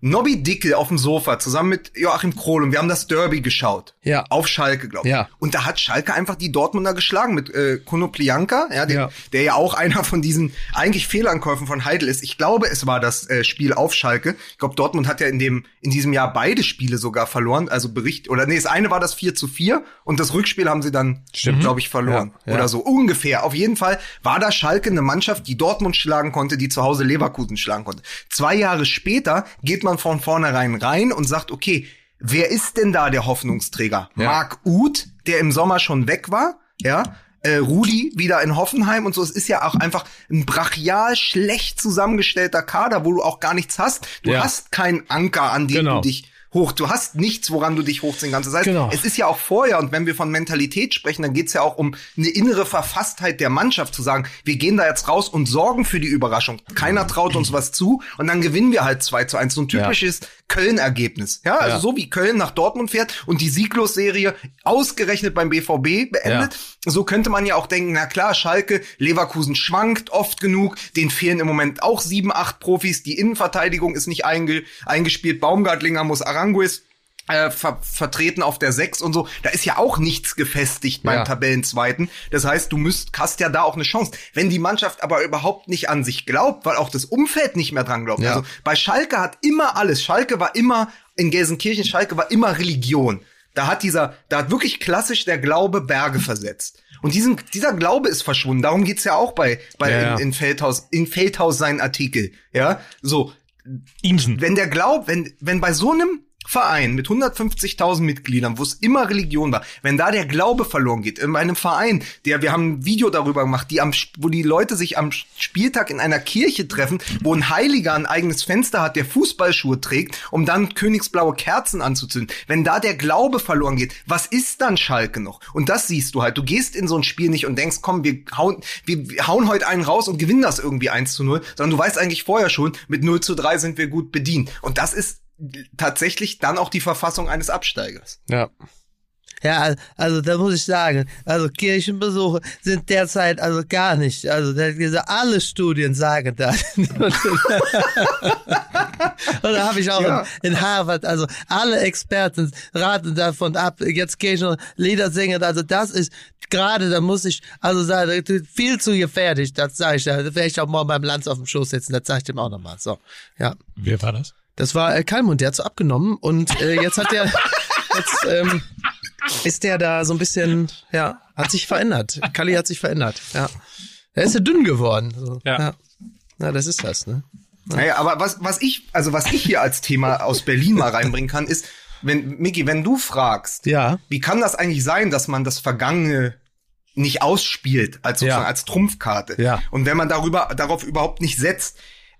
Nobby Dickel auf dem Sofa zusammen mit Joachim Krohl und wir haben das Derby geschaut.
Ja.
Auf Schalke, glaube ich.
Ja.
Und da hat Schalke einfach die Dortmunder geschlagen mit äh, Konoplianka, ja, den, ja, der ja auch *laughs* einer von diesen eigentlich Fehlankäufen von Heidel ist. Ich glaube, es war das äh, Spiel auf Schalke. Ich glaube, Dortmund hat ja in dem in diesem Jahr beide Spiele sogar verloren. Also Bericht oder nee, das eine war das 4 zu 4 und das Rückspiel haben sie dann, glaube ich, verloren. Ja, ja. Oder so ungefähr. Auf jeden Fall war da Schalke eine Mannschaft, die Dortmund schlagen konnte, die zu Hause Leverkusen schlagen konnte. Zwei Jahre später geht man von vornherein rein und sagt, okay, wer ist denn da der Hoffnungsträger? Ja. Marc Uth, der im Sommer schon weg war, ja, äh, Rudi wieder in Hoffenheim und so. Es ist ja auch einfach ein brachial schlecht zusammengestellter Kader, wo du auch gar nichts hast. Du ja. hast keinen Anker, an dem genau. du dich hoch. Du hast nichts, woran du dich hochziehen kannst. Das heißt, genau. es ist ja auch vorher, und wenn wir von Mentalität sprechen, dann geht's ja auch um eine innere Verfasstheit der Mannschaft, zu sagen, wir gehen da jetzt raus und sorgen für die Überraschung. Keiner traut uns was zu und dann gewinnen wir halt 2 zu 1. So ein typisches ja. Köln-Ergebnis. Ja, also ja. so wie Köln nach Dortmund fährt und die Sieglos-Serie ausgerechnet beim BVB beendet. Ja. So könnte man ja auch denken, na klar, Schalke, Leverkusen schwankt oft genug, denen fehlen im Moment auch sieben, acht Profis, die Innenverteidigung ist nicht einge eingespielt, Baumgartlinger muss Aranguis äh, ver vertreten auf der 6 und so. Da ist ja auch nichts gefestigt beim ja. Tabellenzweiten. Das heißt, du müsst, hast ja da auch eine Chance. Wenn die Mannschaft aber überhaupt nicht an sich glaubt, weil auch das Umfeld nicht mehr dran glaubt. Ja. Also bei Schalke hat immer alles. Schalke war immer, in Gelsenkirchen, Schalke war immer Religion. Da hat dieser, da hat wirklich klassisch der Glaube Berge versetzt. Und diesen, dieser Glaube ist verschwunden. Darum geht's ja auch bei, bei ja, in, in Feldhaus, in Feldhaus seinen Artikel. Ja, so
Imsen.
wenn der glaubt, wenn, wenn bei so einem Verein mit 150.000 Mitgliedern, wo es immer Religion war, wenn da der Glaube verloren geht, in einem Verein, der, wir haben ein Video darüber gemacht, die am, wo die Leute sich am Spieltag in einer Kirche treffen, wo ein Heiliger ein eigenes Fenster hat, der Fußballschuhe trägt, um dann königsblaue Kerzen anzuzünden. Wenn da der Glaube verloren geht, was ist dann Schalke noch? Und das siehst du halt. Du gehst in so ein Spiel nicht und denkst, komm, wir hauen, wir hauen heute einen raus und gewinnen das irgendwie 1 zu 0, sondern du weißt eigentlich vorher schon, mit 0 zu 3 sind wir gut bedient. Und das ist tatsächlich dann auch die Verfassung eines Absteigers.
Ja.
Ja, also da muss ich sagen, also Kirchenbesuche sind derzeit also gar nicht. Also diese, alle Studien sagen das. *laughs* Und da habe ich auch
Ja.
in, in Harvard, also alle Experten raten davon ab, jetzt gehe ich noch Lieder singen. Also das ist gerade, da muss ich, also sagen, das ist viel zu gefährlich, das sage ich ja. Da werde ich auch morgen beim Lanz auf dem Schoß sitzen, das sage ich dem auch nochmal. So, ja.
Wer war das?
Das war äh, Kalmund, der hat so abgenommen und äh, jetzt hat der, *laughs* jetzt ähm, ist der da so ein bisschen, ja, hat sich verändert. Kalli hat sich verändert, ja. Er ist ja dünn geworden. So.
Ja.
ja. Na, das ist das, ne?
Naja, aber was, was ich, also was ich hier als Thema aus Berlin mal reinbringen kann, ist, wenn, Miki, wenn du fragst,
Ja.
wie kann das eigentlich sein, dass man das Vergangene nicht ausspielt, als sozusagen
Ja.
als Trumpfkarte?
Ja.
Und wenn man darüber, darauf überhaupt nicht setzt,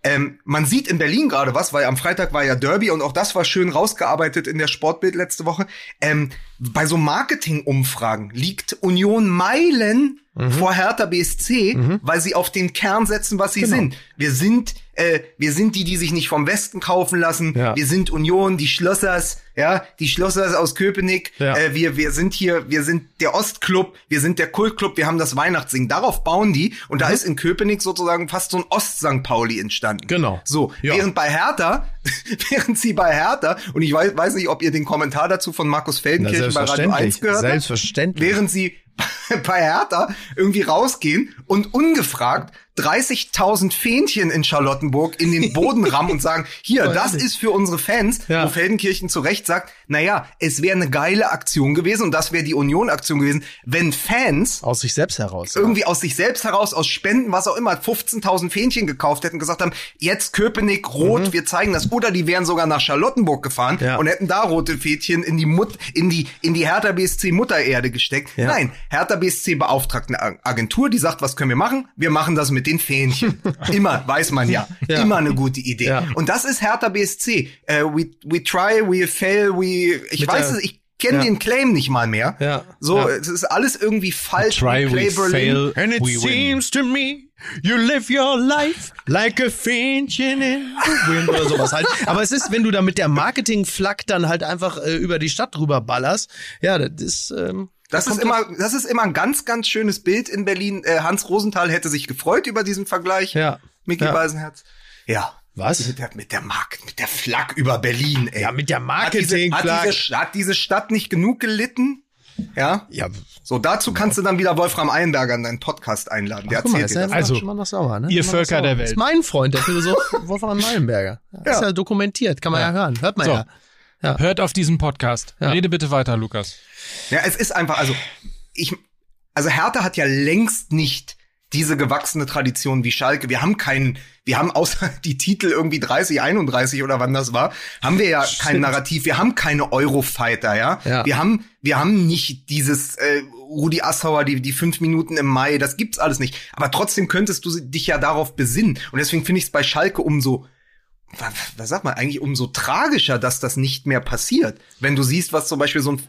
ähm, man sieht in Berlin gerade was, weil am Freitag war ja Derby und auch das war schön rausgearbeitet in der Sportbild letzte Woche. Ähm, bei so Marketing-Umfragen liegt Union Meilen
Mhm.
vor Hertha BSC, weil sie auf den Kern setzen, was sie
Genau.
sind. Wir sind, äh, wir sind die, die sich nicht vom Westen kaufen lassen.
Ja.
Wir sind Union, die Schlossers, ja, die Schlossers aus Köpenick.
Ja.
Äh, wir, wir sind hier, wir sind der Ostclub, wir sind der Kultclub, wir haben das Weihnachtssingen. Darauf bauen die und da ist in Köpenick sozusagen fast so ein Ost-St. Pauli entstanden.
Mhm. Genau.
So,
Ja.
während bei Hertha, *laughs* während sie bei Hertha, und ich weiß, weiß nicht, ob ihr den Kommentar dazu von Markus Feldenkirchen bei Radio 1 gehört habt,
Selbstverständlich.
während sie *laughs* bei Hertha irgendwie rausgehen und ungefragt 30.000 Fähnchen in Charlottenburg in den Boden rammen und sagen, *laughs* hier, das ist für unsere Fans,
Ja.
wo Feldenkirchen zu Recht sagt, naja, es wäre eine geile Aktion gewesen und das wäre die Union-Aktion gewesen, wenn Fans
Aus sich selbst heraus. ja.
irgendwie aus sich selbst heraus, aus Spenden, was auch immer, 15.000 Fähnchen gekauft hätten, gesagt haben, jetzt Köpenick, rot, wir zeigen das. Oder die wären sogar nach Charlottenburg gefahren
Mhm. Ja.
und hätten da rote Fähnchen in die Mut, in die, in die Hertha BSC Muttererde gesteckt.
Ja.
Nein, Hertha BSC beauftragt eine Ag- Agentur, die sagt, was können wir machen? Wir machen das mit den Fähnchen. *laughs* Immer, weiß man ja.
Ja.
Immer eine gute Idee.
Ja.
Und das ist Hertha BSC. Äh, we, we try, we fail, we, ich
Mit
weiß
der-
es, ich kenne
Ja.
den Claim nicht mal mehr.
Ja.
So,
Ja.
es ist alles irgendwie falsch.
Try,
We
we
play Berlin.
fail,
And it
we win.
seems to me, you live your life like a Fähnchen in the wind oder sowas halt. *laughs* Aber es ist, wenn du da mit der Marketing-Flack dann halt einfach äh, über die Stadt drüber ballerst, ja, das ist, ähm,
Das ist immer, das ist immer ein ganz, ganz schönes Bild in Berlin. Äh, Hans Rosenthal hätte sich gefreut über diesen Vergleich.
Ja.
Micky
Ja.
Beisenherz. Ja.
Was?
Mit der, mit der Markt, mit der Flak über Berlin, ey.
Ja, mit der
hat diese, hat, diese, hat diese Stadt nicht genug gelitten? Ja.
Ja,
So, dazu kannst du dann wieder Wolfram Eilenberger in deinen Podcast einladen. Der
mal,
erzählt
ist
dir
ja
das.
Also,
schon mal noch sauer, ne?
ihr
Schon mal noch
Völker
sauer.
der
Das
Welt.
ist mein Freund, der Philosoph Wolfram Meilenberger. *laughs* Ja. Ist ja dokumentiert, kann man ja, hören. Hört man
So.
ja.
Hört auf diesen Podcast.
Ja.
Rede bitte weiter, Lukas.
Ja, es ist einfach, also ich, also Hertha hat ja längst nicht diese gewachsene Tradition wie Schalke. Wir haben keinen, wir haben außer *laughs* die Titel irgendwie 30, 31 oder wann das war, haben wir ja kein Narrativ. Wir haben keine Eurofighter, ja.
Ja.
Wir haben, wir haben nicht dieses äh, Rudi Assauer, die die fünf Minuten im Mai, das gibt's alles nicht. Aber trotzdem könntest du dich ja darauf besinnen. Und deswegen finde ich es bei Schalke umso was, was sagt man eigentlich, umso tragischer, dass das nicht mehr passiert. Wenn du siehst, was zum Beispiel so ein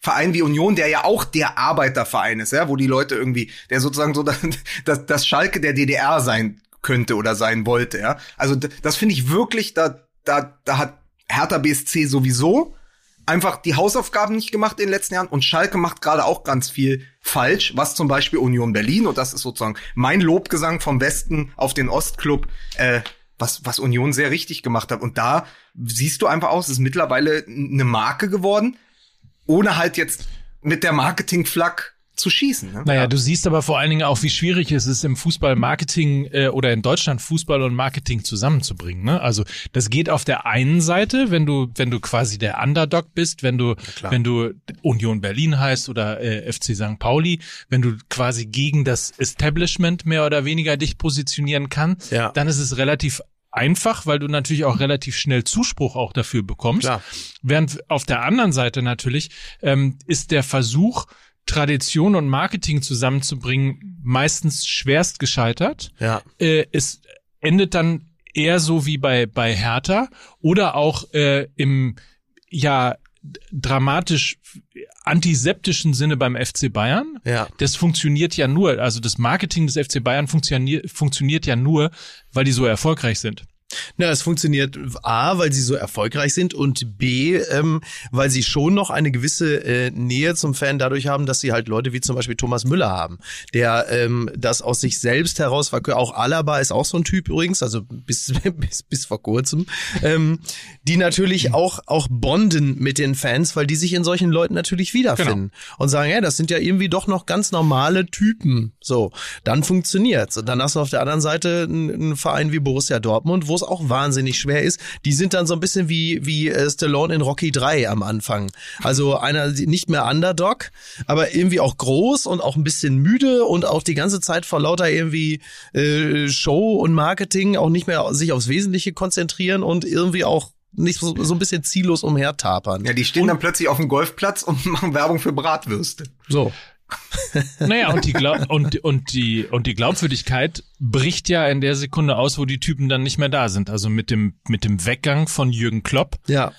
Verein wie Union, der ja auch der Arbeiterverein ist, ja, wo die Leute irgendwie, der sozusagen so *laughs* das, das, Schalke der DDR sein könnte oder sein wollte, ja. Also das finde ich wirklich, da, da, da hat Hertha BSC sowieso einfach die Hausaufgaben nicht gemacht in den letzten Jahren und Schalke macht gerade auch ganz viel falsch, was zum Beispiel Union Berlin, und das ist sozusagen mein Lobgesang vom Westen auf den Ostclub, äh, was, was Union sehr richtig gemacht hat. Und da siehst du einfach aus, es ist mittlerweile eine Marke geworden, ohne halt jetzt mit der Marketing-Flak zu schießen. Ne?
Naja, du siehst aber vor allen Dingen auch, wie schwierig es ist, im Fußball Marketing äh, oder in Deutschland Fußball und Marketing zusammenzubringen. Ne? Also das geht auf der einen Seite, wenn du, wenn du quasi der Underdog bist, wenn du, wenn du Union Berlin heißt oder äh, FC St. Pauli, wenn du quasi gegen das Establishment mehr oder weniger dich positionieren kannst,
Ja.
dann ist es relativ einfach, weil du natürlich auch relativ schnell Zuspruch auch dafür bekommst.
Klar.
Während auf der anderen Seite natürlich ähm, ist der Versuch, Tradition und Marketing zusammenzubringen, meistens schwerst gescheitert.
Ja.
Äh, es endet dann eher so wie bei bei Hertha oder auch äh, im ja dramatisch antiseptischen Sinne beim FC Bayern.
Ja.
Das funktioniert ja nur, also das Marketing des FC Bayern funktioniert funktioniert ja nur, weil die so erfolgreich sind.
Na, es funktioniert A, weil sie so erfolgreich sind und B, ähm, weil sie schon noch eine gewisse äh, Nähe zum Fan dadurch haben, dass sie halt Leute wie zum Beispiel Thomas Müller haben, der ähm, das aus sich selbst heraus verkörpert. Auch Alaba ist auch so ein Typ übrigens, also bis *laughs* bis, bis vor kurzem, ähm, die natürlich auch auch bonden mit den Fans, weil die sich in solchen Leuten natürlich wiederfinden und sagen, ja, das sind ja irgendwie doch noch ganz normale Typen. So, dann funktioniert's. Und dann hast du auf der anderen Seite einen, einen Verein wie Borussia Dortmund, wo es auch wahnsinnig schwer ist. Die sind dann so ein bisschen wie, wie äh, Stallone in Rocky 3 am Anfang. Also einer nicht mehr Underdog, aber irgendwie auch groß und auch ein bisschen müde und auch die ganze Zeit vor lauter irgendwie äh, Show und Marketing auch nicht mehr sich aufs Wesentliche konzentrieren und irgendwie auch nicht so, so ein bisschen ziellos umhertapern.
Ja, die stehen dann plötzlich auf dem Golfplatz und *laughs* machen Werbung für Bratwürste.
So.
Naja, und die, Glaub und, und, die, und die Glaubwürdigkeit bricht ja in der Sekunde aus, wo die Typen dann nicht mehr da sind. Also mit dem, mit dem Weggang von Jürgen Klopp
Ja.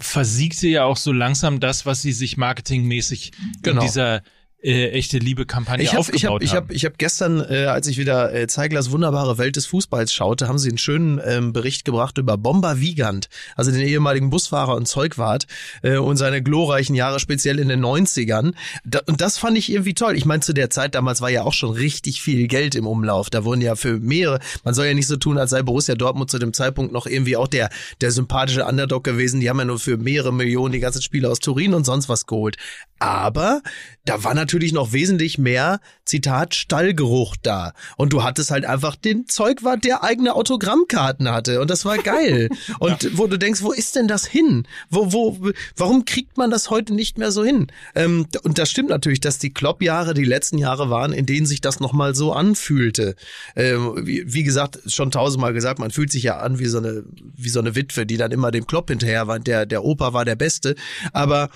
versiegte ja auch so langsam das, was sie sich marketingmäßig
Genau.
in dieser äh, echte Liebe-Kampagne
Ich habe
aufgebaut
ich hab, ich
haben.
hab, ich hab gestern, äh, als ich wieder äh, Zeiglers wunderbare Welt des Fußballs schaute, haben sie einen schönen ähm, Bericht gebracht über Bomber Wiegand, also den ehemaligen Busfahrer und Zeugwart äh, und seine glorreichen Jahre speziell in den 90ern. Da, und das fand ich irgendwie toll. Ich meine, zu der Zeit damals war ja auch schon richtig viel Geld im Umlauf. Da wurden ja für mehrere, man soll ja nicht so tun, als sei Borussia Dortmund zu dem Zeitpunkt noch irgendwie auch der, der sympathische Underdog gewesen. Die haben ja nur für mehrere Millionen die ganzen Spiele aus Turin und sonst was geholt. Aber da war natürlich noch wesentlich mehr, Zitat, Stallgeruch da. Und du hattest halt einfach den Zeugwart, der eigene Autogrammkarten hatte. Und das war geil. *laughs* Und wo du denkst, wo ist denn das hin? Wo, wo, warum kriegt man das heute nicht mehr so hin? Ähm, und das stimmt natürlich, dass die Klopp-Jahre die letzten Jahre waren, in denen sich das nochmal so anfühlte. Ähm, wie, wie gesagt, schon tausendmal gesagt, man fühlt sich ja an wie so eine, wie so eine Witwe, die dann immer dem Klopp hinterher war. Der, der Opa war der Beste. Aber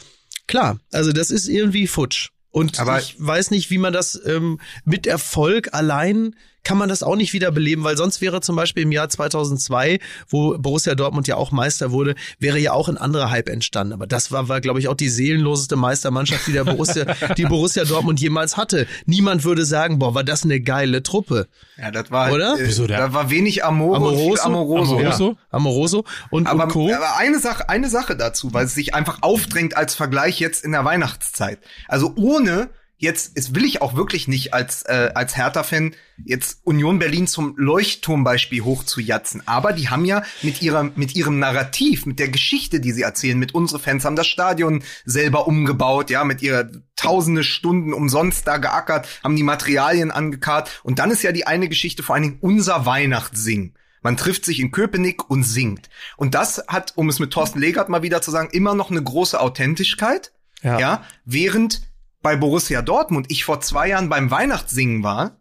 Klar, also das ist irgendwie futsch. Und
Aber-
ich weiß nicht, wie man das ähm, mit Erfolg allein kann man das auch nicht wiederbeleben, weil sonst wäre zum Beispiel im Jahr 2002, wo Borussia Dortmund ja auch Meister wurde, wäre ja auch ein anderer Hype entstanden. Aber das war, war glaube ich, auch die seelenloseste Meistermannschaft, die der Borussia, die Borussia Dortmund jemals hatte. Niemand würde sagen, boah, war das eine geile Truppe.
Ja, das war,
Oder?
Äh, da war wenig und viel Amoroso.
Amoroso?
Ja. Amoroso und,
Aber,
und Co.
aber eine Sache, eine Sache dazu, weil es sich einfach aufdrängt als Vergleich jetzt in der Weihnachtszeit. Also ohne jetzt, es will ich auch wirklich nicht als äh, als Hertha-Fan jetzt Union Berlin zum Leuchtturmbeispiel hochzujatzen. Aber die haben ja mit ihrer mit ihrem Narrativ, mit der Geschichte, die sie erzählen, mit unsere Fans haben das Stadion selber umgebaut, ja, mit ihrer tausende Stunden umsonst da geackert, haben die Materialien angekarrt. Und dann ist ja die eine Geschichte vor allen Dingen unser Weihnachtssingen. Man trifft sich in Köpenick und singt. Und das hat, um es mit Thorsten Legert mal wieder zu sagen, immer noch eine große Authentischkeit.
Ja.
Ja. während bei Borussia Dortmund ich vor zwei Jahren beim Weihnachtssingen war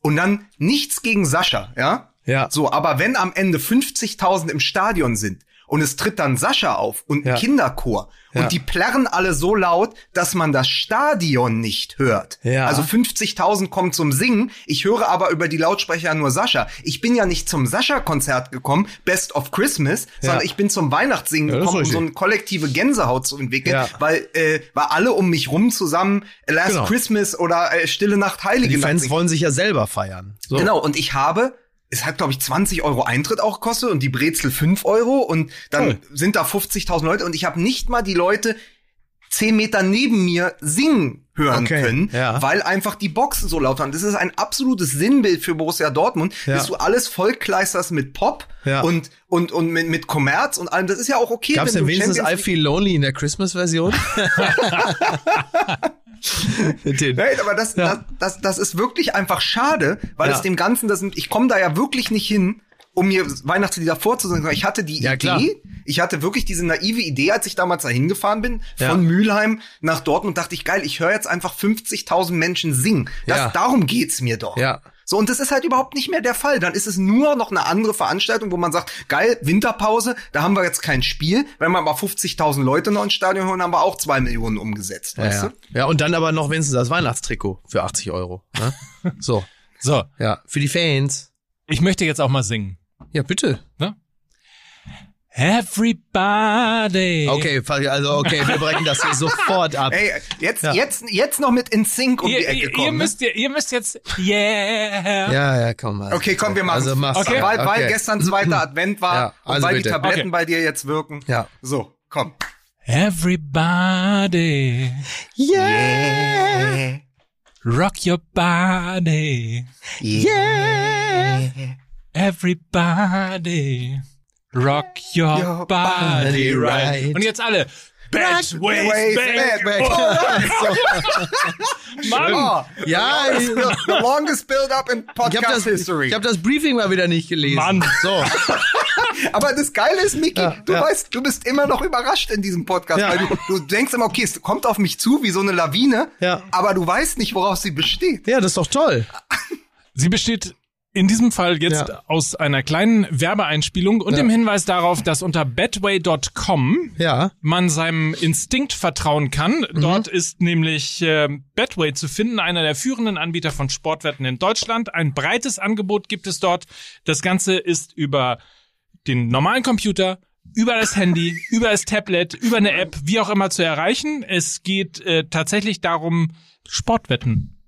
und dann nichts gegen Sascha, ja.
Ja.
So, aber wenn am Ende 50.000 im Stadion sind und es tritt dann Sascha auf und ein
Ja.
Kinderchor
Ja.
und die plärren alle so laut, dass man das Stadion nicht hört.
Ja.
Also 50.000 kommen zum Singen, ich höre aber über die Lautsprecher nur Sascha. Ich bin ja nicht zum Sascha-Konzert gekommen, Best of Christmas, sondern ich bin zum Weihnachtssingen gekommen, um so eine kollektive Gänsehaut zu entwickeln, weil, äh, weil alle um mich rum zusammen Last
Genau.
Christmas oder äh, Stille Nacht, Heilige
Die
Nacht
Fans
singen.
wollen sich ja selber feiern. So.
Genau, und ich habe, es hat, glaube ich, 20 Euro Eintritt auch gekostet und die Brezel 5 Euro und dann
Toll.
sind da 50.000 Leute und ich habe nicht mal die Leute 10 Meter neben mir singen hören
Okay,
können,
ja.
weil einfach die Boxen so laut waren. Das ist ein absolutes Sinnbild für Borussia Dortmund,
Ja.
dass du alles vollkleisterst mit Pop
Ja.
und, und, und mit, mit Kommerz und allem. Das ist ja auch okay.
Gab es
wenn
denn wenigstens
Champions
I Feel Lonely in der Christmas-Version? *laughs* *laughs* *laughs*
Nein, aber das, das, das, das ist wirklich einfach schade, weil
Ja.
es dem Ganzen, das sind, ich komme da ja wirklich nicht hin, um mir Weihnachtslieder vorzusingen. Ich hatte die
Ja,
Idee,
klar.
ich hatte wirklich diese naive Idee, als ich damals da hingefahren bin,
Ja.
von Mülheim nach Dortmund, dachte ich, geil, ich höre jetzt einfach 50.000 Menschen singen. Das,
Ja.
Darum geht's mir doch.
Ja.
So, und das ist halt überhaupt nicht mehr der Fall. Dann ist es nur noch eine andere Veranstaltung, wo man sagt, geil, Winterpause, da haben wir jetzt kein Spiel. Wenn wir aber 50.000 Leute noch ins Stadion holen, haben wir auch zwei Millionen umgesetzt,
Ja,
weißt
ja.
du?
ja, und dann aber noch wenigstens das Weihnachtstrikot für 80 Euro. Ne? *laughs* So,
So,
ja, für die Fans.
ich möchte jetzt auch mal singen.
Ja, bitte.
Ne? Everybody.
Okay, also okay, wir brechen das hier sofort ab.
Ey, jetzt,
Ja.
jetzt, jetzt noch mit In Sync um die
Ihr,
Ecke
ihr,
kommen.
ihr,
ne?
müsst, ihr, ihr müsst jetzt, yeah.
Ja, ja, komm mal.
Okay, komm, wir machen
Also mach's.
Okay.
Weil, weil
Okay.
gestern zweiter Advent war
Ja, also
und weil
bitte.
die Tabletten
Okay.
bei dir jetzt wirken.
Ja.
So, komm.
Everybody,
Yeah.
rock your body.
Yeah.
Everybody, rock your,
Your
body
body
right.
right.
Und jetzt alle. Bad ways back.
back. *laughs*
Mann.
Oh,
Ja, ich,
the longest build-up in
ich habe
Podcast
das,
History.
ich hab das Briefing mal wieder nicht gelesen.
Mann.
So. *laughs*
Aber das Geile ist, Micky,
Ja,
du
ja.
weißt, du bist immer noch überrascht in diesem Podcast,
Ja.
weil du, du denkst immer, okay, es kommt auf mich zu wie so eine Lawine,
Ja.
aber du weißt nicht, woraus sie besteht.
Ja, das ist doch toll. *laughs*
Sie besteht in diesem Fall jetzt
Ja.
aus einer kleinen Werbeeinspielung und
Ja.
dem Hinweis darauf, dass unter betway.com
Ja.
man seinem Instinkt vertrauen kann.
Mhm.
Dort ist nämlich äh, Betway zu finden, einer der führenden Anbieter von Sportwetten in Deutschland. Ein breites Angebot gibt es dort. Das Ganze ist über den normalen Computer, über das Handy, *laughs* über das Tablet, über eine App, wie auch immer zu erreichen. Es geht äh, tatsächlich darum, Sportwetten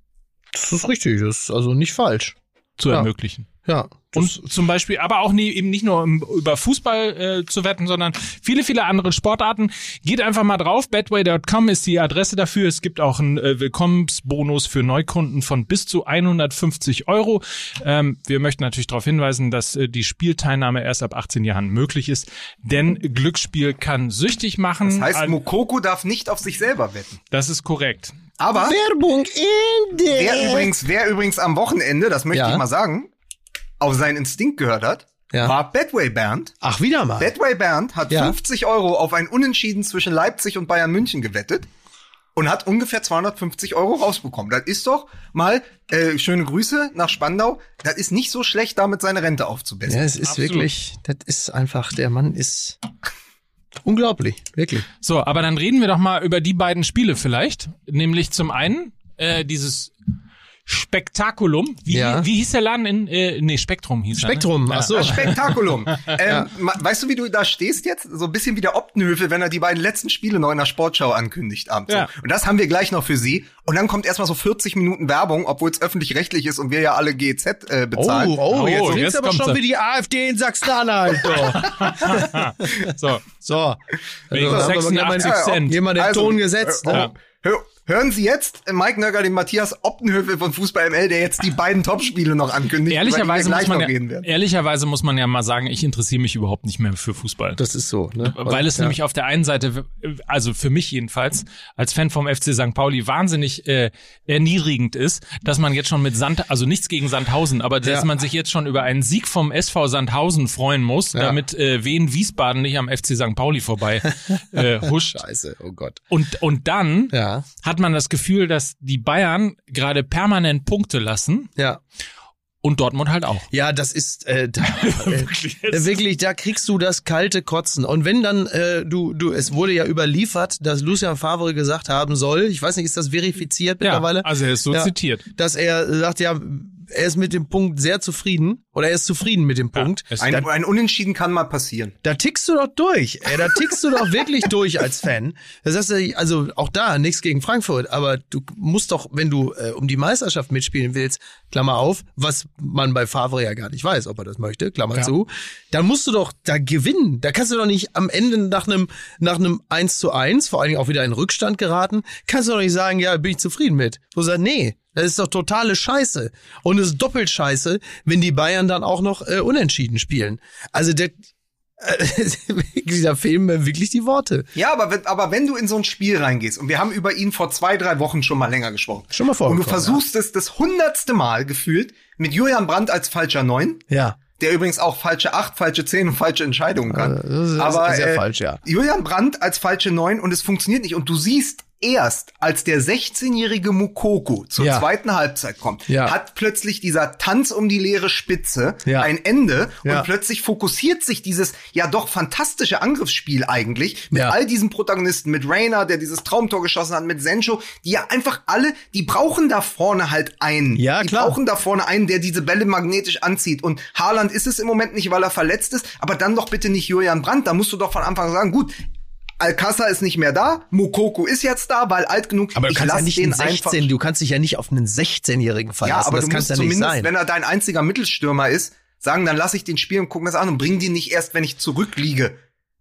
Das ist richtig, das ist also nicht falsch.
Zu
Ja.
ermöglichen.
Ja.
Und zum Beispiel, aber auch nie, eben nicht nur um, über Fußball äh, zu wetten, sondern viele, viele andere Sportarten. Geht einfach mal drauf. Betway.com ist die Adresse dafür. Es gibt auch einen äh, Willkommensbonus für Neukunden von bis zu 150 Euro. Ähm, wir möchten natürlich darauf hinweisen, dass äh, die Spielteilnahme erst ab 18 Jahren möglich ist, denn Glücksspiel kann süchtig machen.
Das heißt, Mokoko darf nicht auf sich selber wetten.
das ist korrekt.
Aber
Werbung in der.
wer übrigens, wer übrigens am Wochenende, das möchte
Ja.
ich mal sagen, auf seinen Instinkt gehört hat,
Ja.
war Betway Bernd.
Ach, wieder mal.
Betway Bernd hat
Ja.
50 Euro auf ein Unentschieden zwischen Leipzig und Bayern München gewettet und hat ungefähr 250 Euro rausbekommen. Das ist doch mal, äh, schöne Grüße nach Spandau, das ist nicht so schlecht, damit seine Rente aufzubessern.
Ja, es ist
Absolut.
wirklich, das ist einfach, der Mann ist unglaublich, wirklich.
So, aber dann reden wir doch mal über die beiden Spiele vielleicht. Nämlich zum einen äh, dieses Spektakulum. Wie,
Ja.
wie hieß der Laden in, äh, nee, Spektrum hieß
Spektrum,
er, ne?
ach so. *laughs*
Spektakulum. *laughs* ähm, ma- Weißt du, wie du da stehst jetzt? So ein bisschen wie der Optenhöfel, wenn er die beiden letzten Spiele noch in der Sportschau ankündigt abends.
Ja.
So. Und das haben wir gleich noch für Sie. Und dann kommt erstmal so 40 Minuten Werbung, obwohl es öffentlich-rechtlich ist und wir ja alle GZ äh, bezahlen.
oh,
Oh,
jetzt
jetzt
klingt's aber
kommt's
schon wie die AfD in Sachsen-Anhalt. *laughs*
So,
So.
Wegen
Also, haben wir
86
mal
Ja,
Cent.
Jemand den
Also,
Ton gesetzt.
äh,
ne?
Hör, hören Sie jetzt Mike Nöcker, den Matthias Optenhöfel von Fußball ML, der jetzt die beiden Topspiele noch ankündigt. über die wir
Ehrlicherweise
gleich
muss, man ja,
reden werden.
ehrlicherweise muss man ja mal sagen, ich interessiere mich überhaupt nicht mehr für Fußball.
Das ist so, ne?
Weil es
ja.
nämlich auf der einen Seite, also für mich jedenfalls, als Fan vom FC St. Pauli wahnsinnig äh, erniedrigend ist, dass man jetzt schon mit Sand, also nichts gegen Sandhausen, aber dass
Ja.
man sich jetzt schon über einen Sieg vom SV Sandhausen freuen muss,
Ja.
damit äh, Wien Wiesbaden nicht am FC St. Pauli vorbei *laughs* äh, huscht.
Scheiße, oh Gott.
Und, und dann
Ja,
hat man das Gefühl, dass die Bayern gerade permanent Punkte lassen
ja.
und Dortmund halt auch.
Ja, das ist äh, da, *laughs*
Wirklich,
äh, wirklich, da kriegst du das kalte Kotzen. Und wenn dann äh, du du es wurde ja überliefert, dass Lucien Favre gesagt haben soll, ich weiß nicht, ist das verifiziert
Ja,
mittlerweile?
also er ist so
Ja.
zitiert.
dass er sagt, ja, er ist mit dem Punkt sehr zufrieden oder er ist zufrieden mit dem Punkt.
es-
Ein, ein Unentschieden kann mal passieren.
Da tickst du doch durch. Ey, da tickst du doch wirklich durch als Fan. Das heißt, also auch da nichts gegen Frankfurt, aber du musst doch, wenn du äh, um die Meisterschaft mitspielen willst, Klammer auf, was man bei Favre ja gar nicht weiß, ob er das möchte, Klammer
Ja.
zu, dann musst du doch da gewinnen. Da kannst du doch nicht am Ende nach einem nach einem 1 zu 1, vor allen Dingen auch wieder in Rückstand geraten, kannst du doch nicht sagen, ja, bin ich zufrieden mit. Du sagst, nee, das ist doch totale Scheiße. Und es ist doppelt scheiße, wenn die Bayern dann auch noch äh, unentschieden spielen. Also der, *laughs* wirklich, da fehlen mir wirklich die Worte.
Ja, aber wenn, aber wenn du in so ein Spiel reingehst, und wir haben über ihn vor zwei, drei Wochen schon mal länger gesprochen.
Schon mal
Und du versuchst es das hundertste Mal gefühlt mit Julian Brandt als falscher Neun,
Ja.
der übrigens auch falsche acht, falsche zehn und falsche Entscheidungen kann.
Also, das ist
aber
sehr
äh,
falsch, ja.
Julian Brandt als falsche Neun und es funktioniert nicht. Und du siehst erst als der 16-jährige Mukoko zur
Ja.
zweiten Halbzeit kommt,
Ja.
hat plötzlich dieser Tanz um die leere Spitze
Ja.
ein Ende und plötzlich fokussiert sich dieses ja doch fantastische Angriffsspiel eigentlich mit all diesen Protagonisten, mit Rainer, der dieses Traumtor geschossen hat, mit Sencho, die ja einfach alle, die brauchen da vorne halt einen.
Ja,
die
klar.
brauchen da vorne einen, der diese Bälle magnetisch anzieht. Und Haaland ist es im Moment nicht, weil er verletzt ist, aber dann doch bitte nicht Julian Brandt. Da musst du doch von Anfang an sagen, gut, Alcázar ist nicht mehr da, Mokoko ist jetzt da, weil alt genug.
Aber du
ich
kannst ja nicht
den
einen 16,
einfach.
du kannst dich ja nicht auf einen 16-Jährigen verlassen.
Ja, aber
das
du musst
ja
zumindest,
sein.
wenn er dein einziger Mittelstürmer ist, sagen, dann lass ich den spielen und guck mir das an und bring die nicht erst, wenn ich zurückliege.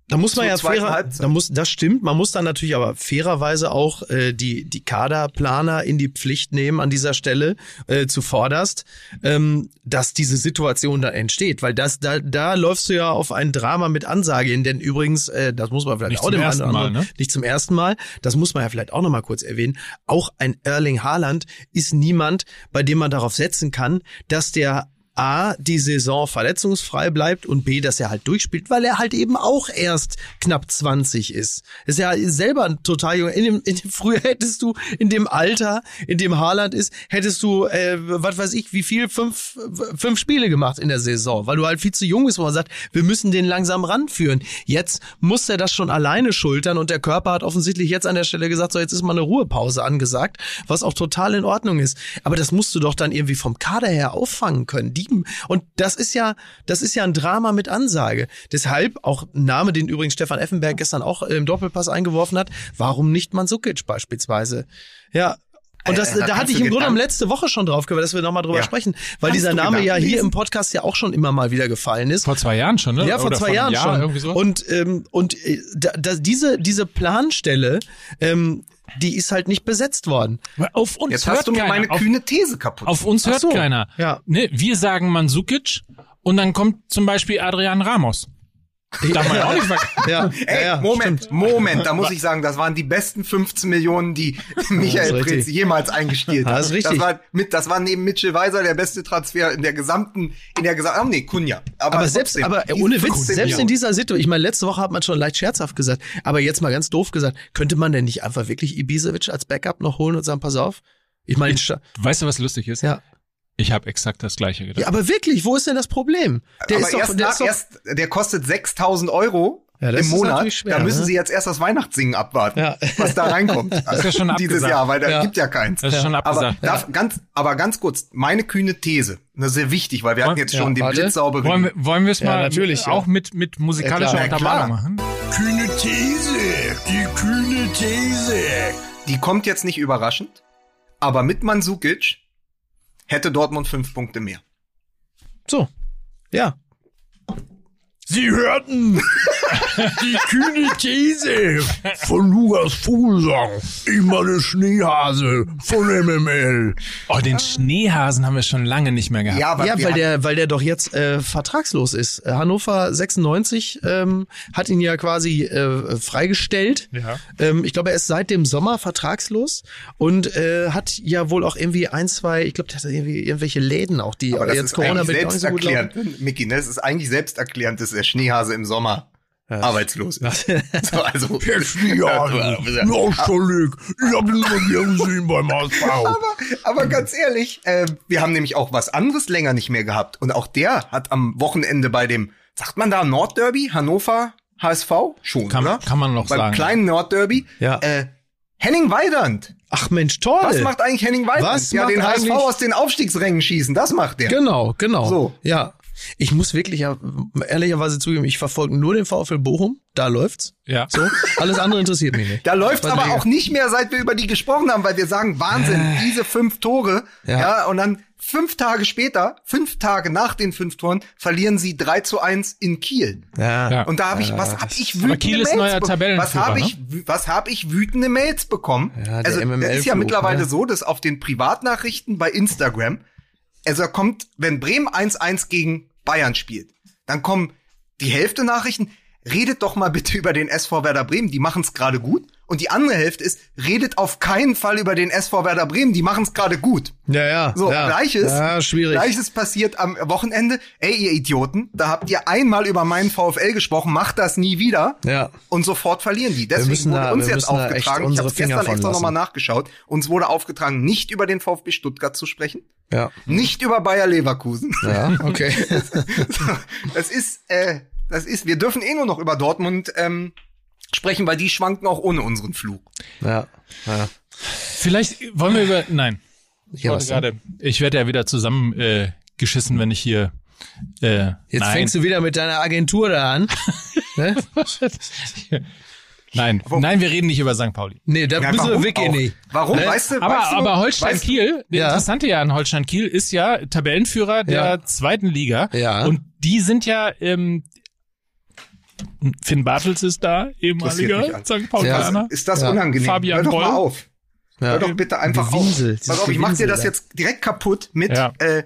Da muss man ja fairer, da muss, das stimmt. Man muss dann natürlich aber fairerweise auch äh, die die Kaderplaner in die Pflicht nehmen an dieser Stelle äh, zuvorderst, ähm, dass diese Situation da entsteht, weil das da da läufst du ja auf ein Drama mit Ansage hin. Denn übrigens, äh, das muss man vielleicht
Nicht
auch
zum
dem
ersten
oder
Mal,
anderen-
ne?
nicht zum ersten Mal. Das muss man ja vielleicht auch noch mal kurz erwähnen. Auch ein Erling Haaland ist niemand, bei dem man darauf setzen kann, dass der A, die Saison verletzungsfrei bleibt und B, dass er halt durchspielt, weil er halt eben auch erst knapp 20 ist. Ist ja selber ein total junger. In dem, in dem, früher hättest du in dem Alter, in dem Haaland ist, hättest du, äh, was weiß ich, wie viel, fünf, fünf Spiele gemacht in der Saison, weil du halt viel zu jung bist, wo man sagt, wir müssen den langsam ranführen. Jetzt muss er das schon alleine schultern und der Körper hat offensichtlich jetzt an der Stelle gesagt, so jetzt ist mal eine Ruhepause angesagt, was auch total in Ordnung ist. Aber das musst du doch dann irgendwie vom Kader her auffangen können. Die, und das ist ja, das ist ja ein Drama mit Ansage. Deshalb auch ein Name, den übrigens Stefan Effenberg gestern auch im Doppelpass eingeworfen hat. Warum nicht Mansukic beispielsweise? Ja. Und das,
Äh, da
hatte ich im Grunde genommen
Gedanken-
letzte Woche schon drauf gehört, dass wir nochmal drüber
Ja.
sprechen, weil
Kannst
dieser Name ja hier
lesen?
im Podcast ja auch schon immer mal wieder gefallen ist.
Vor zwei Jahren schon, ne?
Ja, vor
Oder
zwei Jahren
Jahr,
schon.
Irgendwie sowas.
Und ähm, und äh, da, da, diese diese Planstelle, ähm, die ist halt nicht besetzt worden.
auf uns
Jetzt
hört
hast du mir
keiner.
meine
auf,
kühne These kaputt.
auf uns hört
so,
keiner.
ja.
Ne, wir sagen Mansukic und dann kommt zum Beispiel Adrian Ramos. Darf man ja auch nicht ver *laughs*
Ja,
Ey,
ja, ja,
Moment,
stimmt.
Moment, da muss ich sagen, das waren die besten 15 Millionen, die *laughs* Michael Prinz jemals eingestielt hat.
Das ist richtig.
Das war, mit, das war neben Mitchell Weiser der beste Transfer in der gesamten, in der gesamten, oh nee, Kunja.
Aber selbst,
trotzdem,
aber ohne Witz,
15
selbst in
Millionen.
dieser Situation, ich meine, letzte Woche hat man schon leicht scherzhaft gesagt, aber jetzt mal ganz doof gesagt, könnte man denn nicht einfach wirklich Ibisevic als Backup noch holen und sagen, pass auf? Ich meine,
Weißt du, was lustig ist?
ja.
Ich habe exakt das gleiche gedacht.
ja, aber wirklich, wo ist denn das Problem? Der
aber
ist doch,
erst,
der ist doch,
erst, der kostet 6000 Euro
Ja, das
im Monat.
schwer,
da müssen
ne?
sie jetzt erst das Weihnachtssingen abwarten,
Ja.
was da reinkommt. *laughs*
ist ja schon
Dieses
abgesagt.
Jahr, weil da
Ja.
gibt ja keins.
Das ist schon
Aber,
abgesagt.
darf, ganz, aber ganz kurz, meine kühne These, ne, sehr wichtig, weil wir hatten jetzt
Ja,
schon den
warte.
blitzsauberen.
Wollen wir, wollen wir es
Ja,
mal
natürlich, ja.
auch mit, mit musikalischer
Ja,
Untermalung machen?
Kühne These, die kühne These.
Die kommt jetzt nicht überraschend, aber mit Mandzukic hätte Dortmund fünf Punkte mehr.
so. Ja.
Sie hörten *laughs* die kühne These von Lukas Vogelsang. Ich meine Schneehase von MML.
Oh, den Schneehasen haben wir schon lange nicht mehr gehabt.
Ja,
ja, weil der, weil der doch jetzt äh, vertragslos ist. Äh, Hannover 96 ähm, hat ihn ja quasi äh, freigestellt.
Ja.
Ähm, ich glaube, er ist seit dem Sommer vertragslos und äh, hat ja wohl auch irgendwie ein, zwei, ich glaube, der hat irgendwie irgendwelche Läden auch, die
aber das
jetzt
ist
Corona
eigentlich
bedingt auch nicht so gut laufen.
Micky, ne? Das ist eigentlich selbsterklärend, dass der Schneehase im Sommer arbeitslos ist. *laughs* so, also,
Der Schneehase. No, Schollig. Ich hab ihn immer gern gesehen beim HSV.
aber, aber ganz ehrlich, äh, wir haben nämlich auch was anderes länger nicht mehr gehabt. Und auch der hat am Wochenende bei dem, sagt man da Nordderby, Hannover, HSV? Schon,
Kann-
oder?
kann man noch
Beim
sagen.
kleinen Nordderby.
Ja.
Äh, Henning Weidand.
Ach Mensch, toll.
Was macht eigentlich Henning Weidand?
Was
ja,
macht
den HSV aus den Aufstiegsrängen schießen, das macht der.
Genau, genau.
So.
Ja. Ich muss wirklich ja ehrlicherweise zugeben, ich verfolge nur den VfL Bochum, da läuft's.
Ja.
So, alles andere interessiert mich nicht.
Da läuft's aber
mega.
auch nicht mehr, seit wir über die gesprochen haben, weil wir sagen, Wahnsinn, diese fünf Tore, ja.
Ja.
und dann fünf Tage später, fünf Tage nach den fünf Toren, verlieren sie 3 zu 1 in Kiel.
Ja.
Ja.
Und da habe ich, was habe ich wütende
Aber Kiel ist
Mails
neuer
be-
Tabellenführer,
Was habe
ne?
ich, was habe ich wütende Mails bekommen?
Ja, der
also das ist ja mittlerweile
ne?
so, dass auf den Privatnachrichten bei Instagram, also da kommt, wenn Bremen 1-1 gegen Bayern spielt, dann kommen die Hälfte Nachrichten, redet doch mal bitte über den SV Werder Bremen, die machen es gerade gut. Und die andere Hälfte ist, redet auf keinen Fall über den SV Werder Bremen, die machen es gerade gut.
Ja, ja.
So,
ja.
gleiches,
Ja, schwierig.
gleiches passiert am Wochenende. Ey, ihr Idioten, da habt ihr einmal über meinen VfL gesprochen, macht das nie wieder.
Ja.
Und sofort verlieren die. Deswegen
müssen
wurde
da-
uns jetzt aufgetragen, ich habe gestern extra nochmal nachgeschaut, uns wurde aufgetragen, nicht über den VfB Stuttgart zu sprechen,
Ja.
nicht über Bayer Leverkusen.
Ja, okay. *laughs*
das ist, äh, das ist, wir dürfen eh nur noch über Dortmund ähm, sprechen, weil die schwanken auch ohne unseren Flug.
ja. ja.
Vielleicht wollen wir über. Nein. Ich
Ja,
gerade. Ich werde ja wieder zusammen äh, geschissen, wenn ich hier. Äh,
Jetzt
nein.
fängst du wieder mit deiner Agentur da an. *laughs* ne?
Nein, nein, wir reden nicht über St. Pauli.
Nee, da
Ja,
bist du
warum
wirklich nicht.
Warum?
Ne?
Weißt du,
Aber,
weißt du,
aber
weißt du-
Holstein-Kiel, der
Ja.
interessante ja an Holstein-Kiel ist ja Tabellenführer der
Ja.
zweiten Liga.
Ja.
Und die sind ja, ähm, Finn Bartels ist da, ehemaliger. St. Paulianer.
Ist das
Ja.
unangenehm?
Fabian
Hör doch mal
Boll.
auf. Hör doch bitte einfach
Gewinsel,
auf. Pass auf, ich mach dir das
da.
jetzt direkt kaputt mit
Ja.
äh,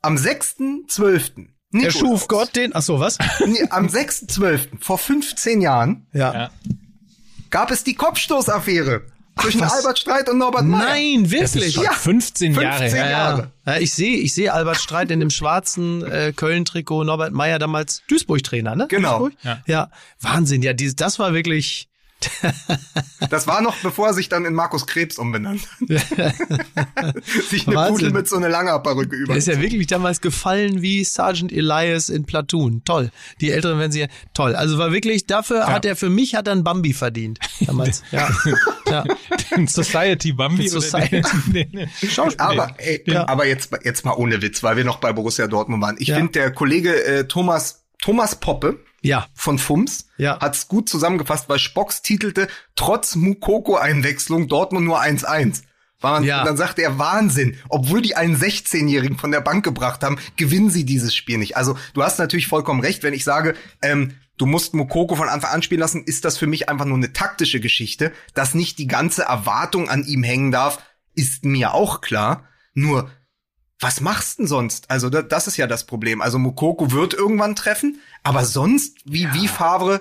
am 6.12.
Er schuf Gott den. Ach so, was? *laughs*
Nee, am 6.12. vor 15 Jahren
Ja.
Ja.
gab es die Kopfstoßaffäre zwischen
was?
Albert Streit und Norbert Meyer.
Nein,
Das ist
wirklich.
Ja.
15 Jahre
15
her.
Jahre.
Ja, ich sehe, ich sehe Albert Streit in dem schwarzen äh, Köln-Trikot, Norbert Meyer damals Duisburg-Trainer, ne?
Genau.
Duisburg?
Ja.
ja. Wahnsinn, ja, dieses, das war wirklich. *laughs*
Das war noch bevor er sich dann in Markus Krebs umbenannt hat. *laughs* sich eine
Wahnsinn.
Pudel mit so einer Langerperücke über.
Der ist ja wirklich damals gefallen wie Sergeant Elias in Platoon. Toll. Die Älteren werden sie toll. Also war wirklich, dafür hat er für mich hat er einen Bambi verdient. Damals. *laughs* ja. ja.
Den Society Bambi.
Den
oder
Society.
den- den-
Schauspiel.
Aber, ey,
Ja.
aber jetzt, jetzt mal ohne Witz, weil wir noch bei Borussia Dortmund waren. Ich
Ja.
finde, der Kollege äh, Thomas, Thomas Poppe
ja.
von FUMS
Ja.
hat's gut zusammengefasst, weil Spocks titelte, trotz Mukoko-Einwechslung Dortmund nur 1-1. War man,
Ja.
Und dann sagte er, Wahnsinn, obwohl die einen 16-Jährigen von der Bank gebracht haben, gewinnen sie dieses Spiel nicht. Also du hast natürlich vollkommen recht, wenn ich sage, ähm, du musst Mukoko von Anfang an spielen lassen, ist das für mich einfach nur eine taktische Geschichte. Dass nicht die ganze Erwartung an ihm hängen darf, ist mir auch klar. Nur, was machst denn sonst? Also da, das ist ja das Problem. Also Mukoko wird irgendwann treffen, aber sonst, wie, wie Favre,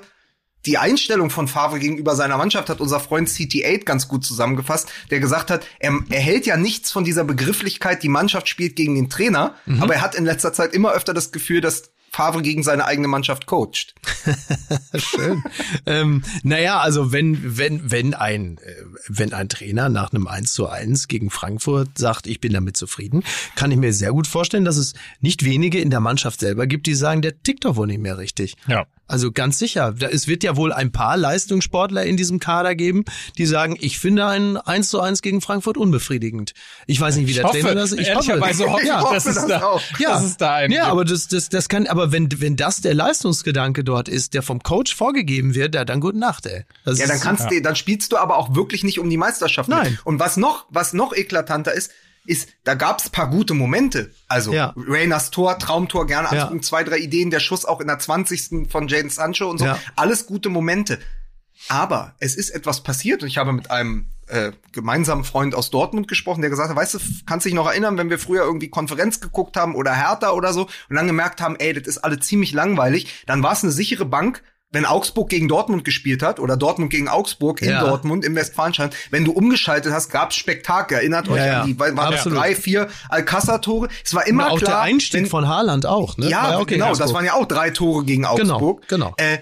die Einstellung von Favre gegenüber seiner Mannschaft hat unser Freund CT8 ganz gut zusammengefasst, der gesagt hat, er, er hält ja nichts von dieser Begrifflichkeit, die Mannschaft spielt gegen den Trainer, aber er hat in letzter Zeit immer öfter das Gefühl, dass Favre gegen seine eigene Mannschaft coacht. *laughs*
Schön. ähm, naja, also wenn, wenn, wenn ein, äh, wenn ein Trainer nach einem 1 zu 1 gegen Frankfurt sagt, ich bin damit zufrieden, kann ich mir sehr gut vorstellen, dass es nicht wenige in der Mannschaft selber gibt, die sagen, der tickt doch wohl nicht mehr richtig.
Ja.
Also ganz sicher. Es wird ja wohl ein paar Leistungssportler in diesem Kader geben, die sagen, ich finde ein 1 zu 1 gegen Frankfurt unbefriedigend. Ich weiß nicht, wie der
Ich hoffe,
Trainer das Ich
ehrlicherweise hoffe ich,
ja,
es
das
da,
auch.
ja,
dass es da einen
ja, aber das, das, das kann, aber wenn, wenn das der Leistungsgedanke dort ist, der vom Coach vorgegeben wird, ja, dann gute Nacht, ey. Das
Ja, dann
ist-
kannst du, dann spielst du aber auch wirklich nicht um die Meisterschaft. mit.
Nein.
Und was noch, was noch eklatanter ist, ist, da gab's paar gute Momente. Also
Ja.
Rayners Tor, Traumtor, gerne
Ja.
angucken, zwei, drei Ideen, der Schuss auch in der 20. von Jaden Sancho und so.
Ja.
Alles gute Momente. Aber es ist etwas passiert und ich habe mit einem äh, gemeinsamen Freund aus Dortmund gesprochen, der gesagt hat, weißt du, kannst dich noch erinnern, wenn wir früher irgendwie Konferenz geguckt haben oder Hertha oder so und dann gemerkt haben, ey, das ist alle ziemlich langweilig, dann war es eine sichere Bank, wenn Augsburg gegen Dortmund gespielt hat oder Dortmund gegen Augsburg in
Ja.
Dortmund im Westfalenstein, wenn du umgeschaltet hast, gab's Spektakel. Erinnert euch
Ja, ja.
an die, waren das
Absolut.
drei, vier Alcázar-Tore. Es war immer
auch
klar,
der Einstieg
wenn,
von Haaland auch, ne?
ja,
okay,
genau, das waren ja auch drei Tore gegen
Genau,
Augsburg.
genau.
Äh,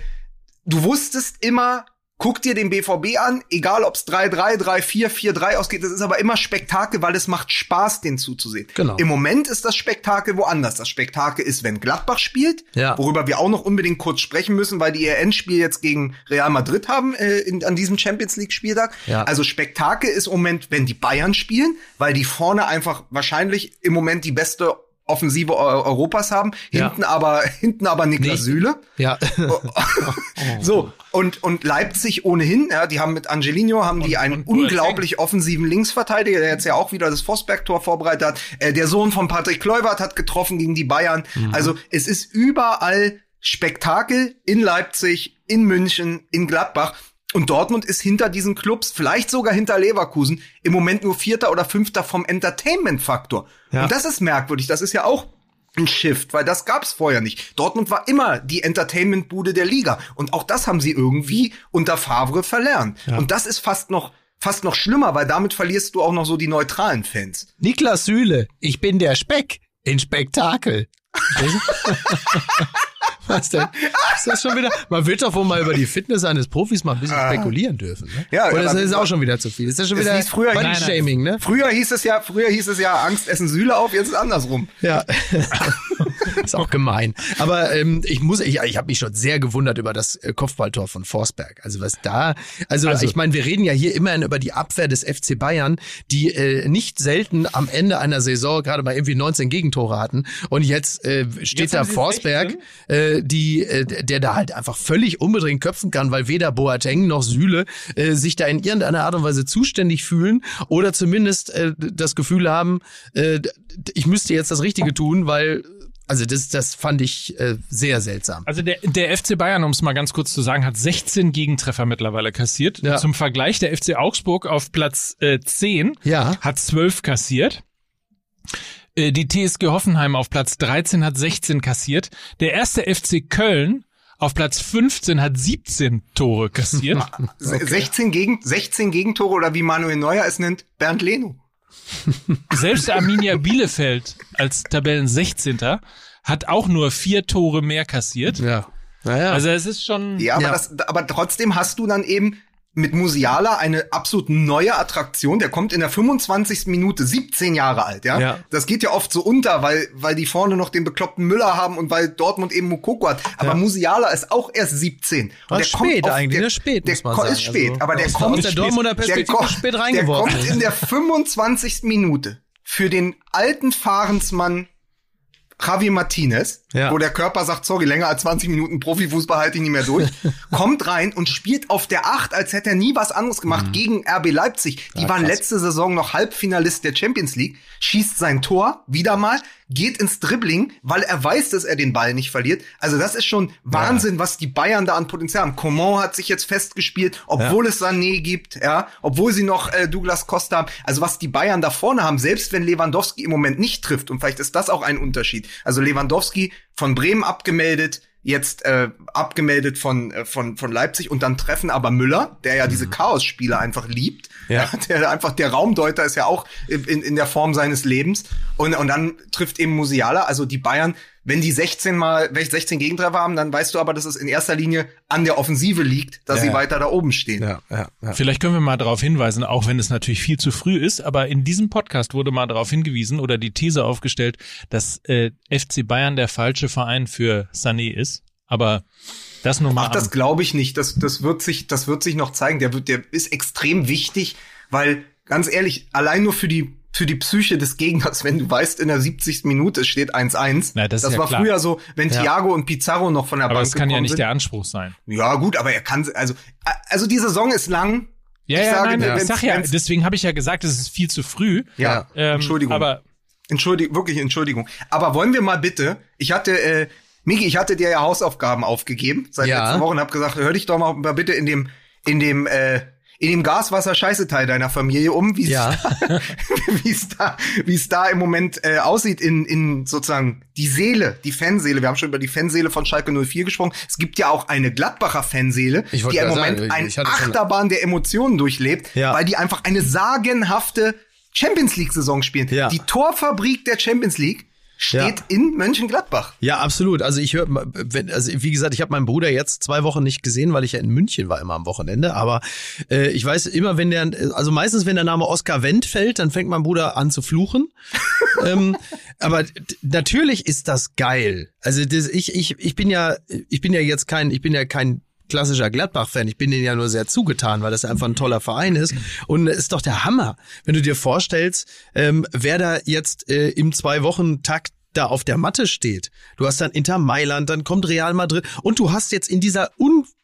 du wusstest immer, guck dir den BVB an, egal ob's 3-3, 3-4, 4-3 ausgeht, das ist aber immer Spektakel, weil es macht Spaß, den zuzusehen.
Genau.
Im Moment ist das Spektakel woanders. Das Spektakel ist, wenn Gladbach spielt,
Ja.
worüber wir auch noch unbedingt kurz sprechen müssen, weil die ihr Endspiel jetzt gegen Real Madrid haben äh, in, an diesem Champions League Spieltag.
Ja.
Also Spektakel ist im Moment, wenn die Bayern spielen, weil die vorne einfach wahrscheinlich im Moment die beste Offensive Eu- Europas haben,
Ja.
hinten aber *laughs* hinten aber Niklas
Nee.
Süle.
Ja. *laughs* *laughs*
So, und, und Leipzig ohnehin, ja, die haben mit Angelino, haben die einen
und
unglaublich offensiven Linksverteidiger, der jetzt ja auch wieder das Forsberg-Tor vorbereitet hat. Äh, der Sohn von Patrick Kluivert hat getroffen gegen die Bayern.
Mhm.
Also es ist überall Spektakel in Leipzig, in München, in Gladbach. Und Dortmund ist hinter diesen Clubs, vielleicht sogar hinter Leverkusen, im Moment nur Vierter oder Fünfter vom Entertainment-Faktor.
Ja.
Und das ist merkwürdig. Das ist ja auch ein Shift, weil das gab's vorher nicht. Dortmund war immer die Entertainment-Bude der Liga und auch das haben sie irgendwie unter Favre verlernt. Und das ist fast noch fast noch schlimmer, weil damit verlierst du auch noch so die neutralen Fans.
Niklas Süle, ich bin der Speck in Spektakel. *laughs* Was denn? Ist das schon wieder? Man wird doch wohl mal über die Fitness eines Profis mal ein bisschen spekulieren dürfen. Ne?
Ja,
Oder
ja,
ist das
aber-
auch schon wieder zu viel? Ist das schon wieder
früher-
Body. Shaming, ne?
Früher hieß es ja, früher hieß es ja, Angst essen Sühle auf, jetzt ist es andersrum.
Ja. *laughs* ist auch gemein. Aber ähm, ich muss, ich, ich habe mich schon sehr gewundert über das äh, Kopfballtor von Forsberg. Also was da, also,
Also-
ich meine, wir reden ja hier immerhin über die Abwehr des FC Bayern, die äh, nicht selten am Ende einer Saison gerade mal irgendwie 19 Gegentore hatten. Und jetzt äh, steht
Jetzt
da Forsberg, äh, die, äh, der da halt einfach völlig unbedingt köpfen kann, weil weder Boateng noch Süle äh, sich da in irgendeiner Art und Weise zuständig fühlen oder zumindest äh, das Gefühl haben, äh, ich müsste jetzt das Richtige tun, weil also das, das fand ich äh, sehr seltsam.
Also der, der FC Bayern, um es mal ganz kurz zu sagen, hat 16 Gegentreffer mittlerweile kassiert.
Ja.
Zum Vergleich, der FC Augsburg auf Platz äh, 10
Ja.
hat 12 kassiert. Äh, Die TSG Hoffenheim auf Platz 13 hat 16 kassiert. Der erste FC Köln auf Platz 15 hat 17 Tore kassiert. *laughs*
Se- 16, Gegen, 16 Gegentore oder wie Manuel Neuer es nennt, Bernd Leno. *laughs*
Selbst Arminia Bielefeld als Tabellen 16. hat auch nur vier Tore mehr kassiert.
Ja. Naja.
Also es ist schon.
Ja, aber,
Ja.
Das, aber trotzdem hast du dann eben mit Musiala eine absolut neue Attraktion. Der kommt in der 25. Minute, 17 Jahre alt, ja.
Ja.
Das geht ja oft so unter, weil, weil die vorne noch den bekloppten Müller haben und weil Dortmund eben Mukoko hat. Aber Musiala ist auch erst 17. Und der
spät
kommt auf,
eigentlich,
der,
ne? Spät,
der
muss.
Ist spät,
Also,
aber der kommt
der Dortmunder
der
Perspektive
kommt-
spät
Der kommt in der 25. Minute für den alten Fahrensmann Javi Martinez,
Ja.
wo der Körper sagt, sorry, länger als 20 Minuten Profifußball halte ich nicht mehr durch, *laughs* kommt rein und spielt auf der Acht, als hätte er nie was anderes gemacht gegen RB Leipzig. Die waren letzte Saison noch Halbfinalist der Champions League, schießt sein Tor wieder mal, geht ins Dribbling, weil er weiß, dass er den Ball nicht verliert. Also das ist schon Wahnsinn, was die Bayern da an Potenzial haben. Coman hat sich jetzt festgespielt, obwohl es Sané gibt, ja, obwohl sie noch äh, Douglas Costa haben. Also was die Bayern da vorne haben, selbst wenn Lewandowski im Moment nicht trifft, und vielleicht ist das auch ein Unterschied. Also Lewandowski von Bremen abgemeldet, jetzt äh, abgemeldet von, äh, von, von Leipzig und dann treffen aber Müller, der ja diese Chaos-Spiele einfach liebt.
Ja.
Der einfach, der Raumdeuter ist ja auch in, in der Form seines Lebens. Und, und dann trifft eben Musiala, also die Bayern, wenn die 16 mal, wenn 16 Gegentreffer haben, dann weißt du aber, dass es in erster Linie an der Offensive liegt, dass
Ja,
sie weiter da oben stehen.
ja, ja, ja.
Vielleicht können wir mal darauf hinweisen, auch wenn es natürlich viel zu früh ist, aber in diesem Podcast wurde mal darauf hingewiesen oder die These aufgestellt, dass äh, FC Bayern der falsche Verein für Sané ist. Aber das nur mal.
Ach, das glaube ich nicht. Das, das wird sich, das wird sich noch zeigen. Der wird, der ist extrem wichtig, weil ganz ehrlich, allein nur für die für die Psyche des Gegners, wenn du weißt, in der 70. Minute steht 1-1.
Na, das ist ja
war
klar.
früher so, wenn
Ja.
Thiago und Pizarro noch von der
aber
Bank
das kann ja nicht
sind.
der Anspruch sein.
Ja, gut, aber er kann, also, also die Saison ist lang.
Ja,
Ich
ja,
sage,
nein,
wenn's-
ich sag ja, deswegen habe ich ja gesagt, es ist viel zu früh.
Ja,
Ähm,
Entschuldigung.
Aber
Entschuldigung, wirklich Entschuldigung. Aber wollen wir mal bitte, ich hatte, äh, Miki, ich hatte dir ja Hausaufgaben aufgegeben seit
Ja.
letzten Wochen und hab gesagt, hör dich doch mal bitte in dem, in dem, äh, in dem Gaswasser-Scheiße-Teil deiner Familie um, wie es
Ja. *laughs*
da, wie es da, wie es da im Moment äh, aussieht in, in sozusagen die Seele, die Fanseele. Wir haben schon über die Fanseele von Schalke 04 gesprochen. Es gibt ja auch eine Gladbacher Fanseele, die im Moment
sagen,
ein
ich hatte schon-
Achterbahn der Emotionen durchlebt,
Ja.
weil die einfach eine sagenhafte Champions League-Saison spielen.
Ja.
Die Torfabrik der Champions League steht in Mönchengladbach.
Ja, absolut. Also ich höre, wenn, also wie gesagt, ich habe meinen Bruder jetzt zwei Wochen nicht gesehen, weil ich ja in München war immer am Wochenende. Aber äh, ich weiß immer, wenn der, also meistens, wenn der Name Oskar Wendt fällt, dann fängt mein Bruder an zu fluchen. *laughs* ähm, aber natürlich ist das geil. Also das, ich, ich, ich bin ja, ich bin ja jetzt kein, ich bin ja kein klassischer Gladbach-Fan. Ich bin denen ja nur sehr zugetan, weil das einfach ein toller Verein ist. Und es ist doch der Hammer, wenn du dir vorstellst, ähm, wer da jetzt äh, im Zwei-Wochen-Takt da auf der Matte steht. Du hast dann Inter Mailand, dann kommt Real Madrid und du hast jetzt in dieser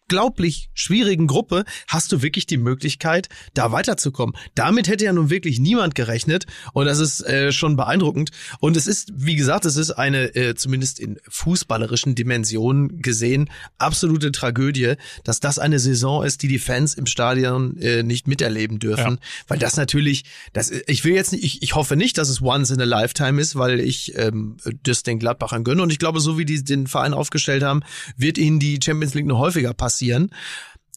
unglaublich schwierigen Gruppe hast du wirklich die Möglichkeit, da weiterzukommen. Damit hätte ja nun wirklich niemand gerechnet und das ist äh, schon beeindruckend. Und es ist, wie gesagt, es ist eine, äh, zumindest in fußballerischen Dimensionen gesehen, absolute Tragödie, dass das eine Saison ist, die die Fans im Stadion äh, nicht miterleben dürfen.
Ja.
Weil das natürlich, das, ich will jetzt nicht, ich, ich hoffe nicht, dass es once in a lifetime ist, weil ich ähm, das den Gladbachern gönne. Und ich glaube, so wie die den Verein aufgestellt haben, wird ihnen die Champions League noch häufiger passieren.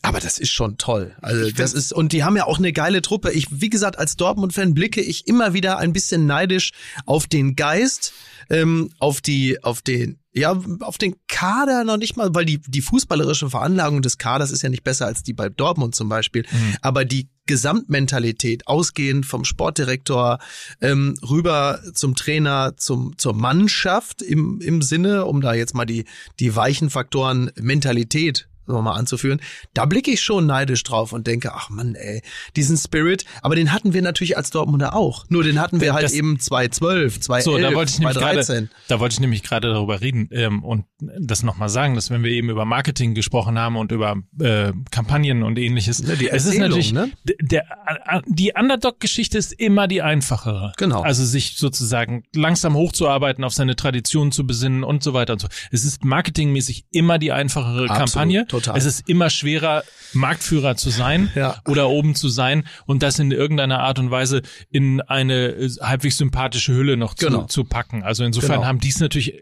Aber das ist schon toll. Also das ist und die haben ja auch eine geile Truppe. Ich, wie gesagt, als Dortmund-Fan blicke ich immer wieder ein bisschen neidisch auf den Geist, ähm, auf die, auf den, ja, auf den Kader noch nicht mal, weil die die fußballerische Veranlagung des Kaders ist ja nicht besser als die bei Dortmund zum Beispiel. Aber die Gesamtmentalität, ausgehend vom Sportdirektor ähm, rüber zum Trainer, zum zur Mannschaft im im Sinne, um da jetzt mal die die weichen Faktoren Mentalität wir mal anzuführen, da blicke ich schon neidisch drauf und denke, ach Mann, ey, diesen Spirit, aber den hatten wir natürlich als Dortmunder auch. Nur den hatten wir halt
Das-
eben 2012, 2011,
So, da wollte ich nämlich
2013.
gerade, da wollte ich nämlich gerade darüber reden ähm, und das nochmal sagen, dass wenn wir eben über Marketing gesprochen haben und über äh, Kampagnen und ähnliches,
Ja, die
es ist natürlich
ne?
der, äh, die Underdog-Geschichte ist immer die einfachere.
Genau.
Also sich sozusagen langsam hochzuarbeiten, auf seine Tradition zu besinnen und so weiter und so. Es ist marketingmäßig immer die einfachere
Absolut,
Kampagne.
total.
Es ist immer schwerer, Marktführer zu sein
Ja.
oder oben zu sein und das in irgendeiner Art und Weise in eine äh, halbwegs sympathische Hülle noch zu,
Genau.
zu packen. Also insofern
Genau.
haben dies natürlich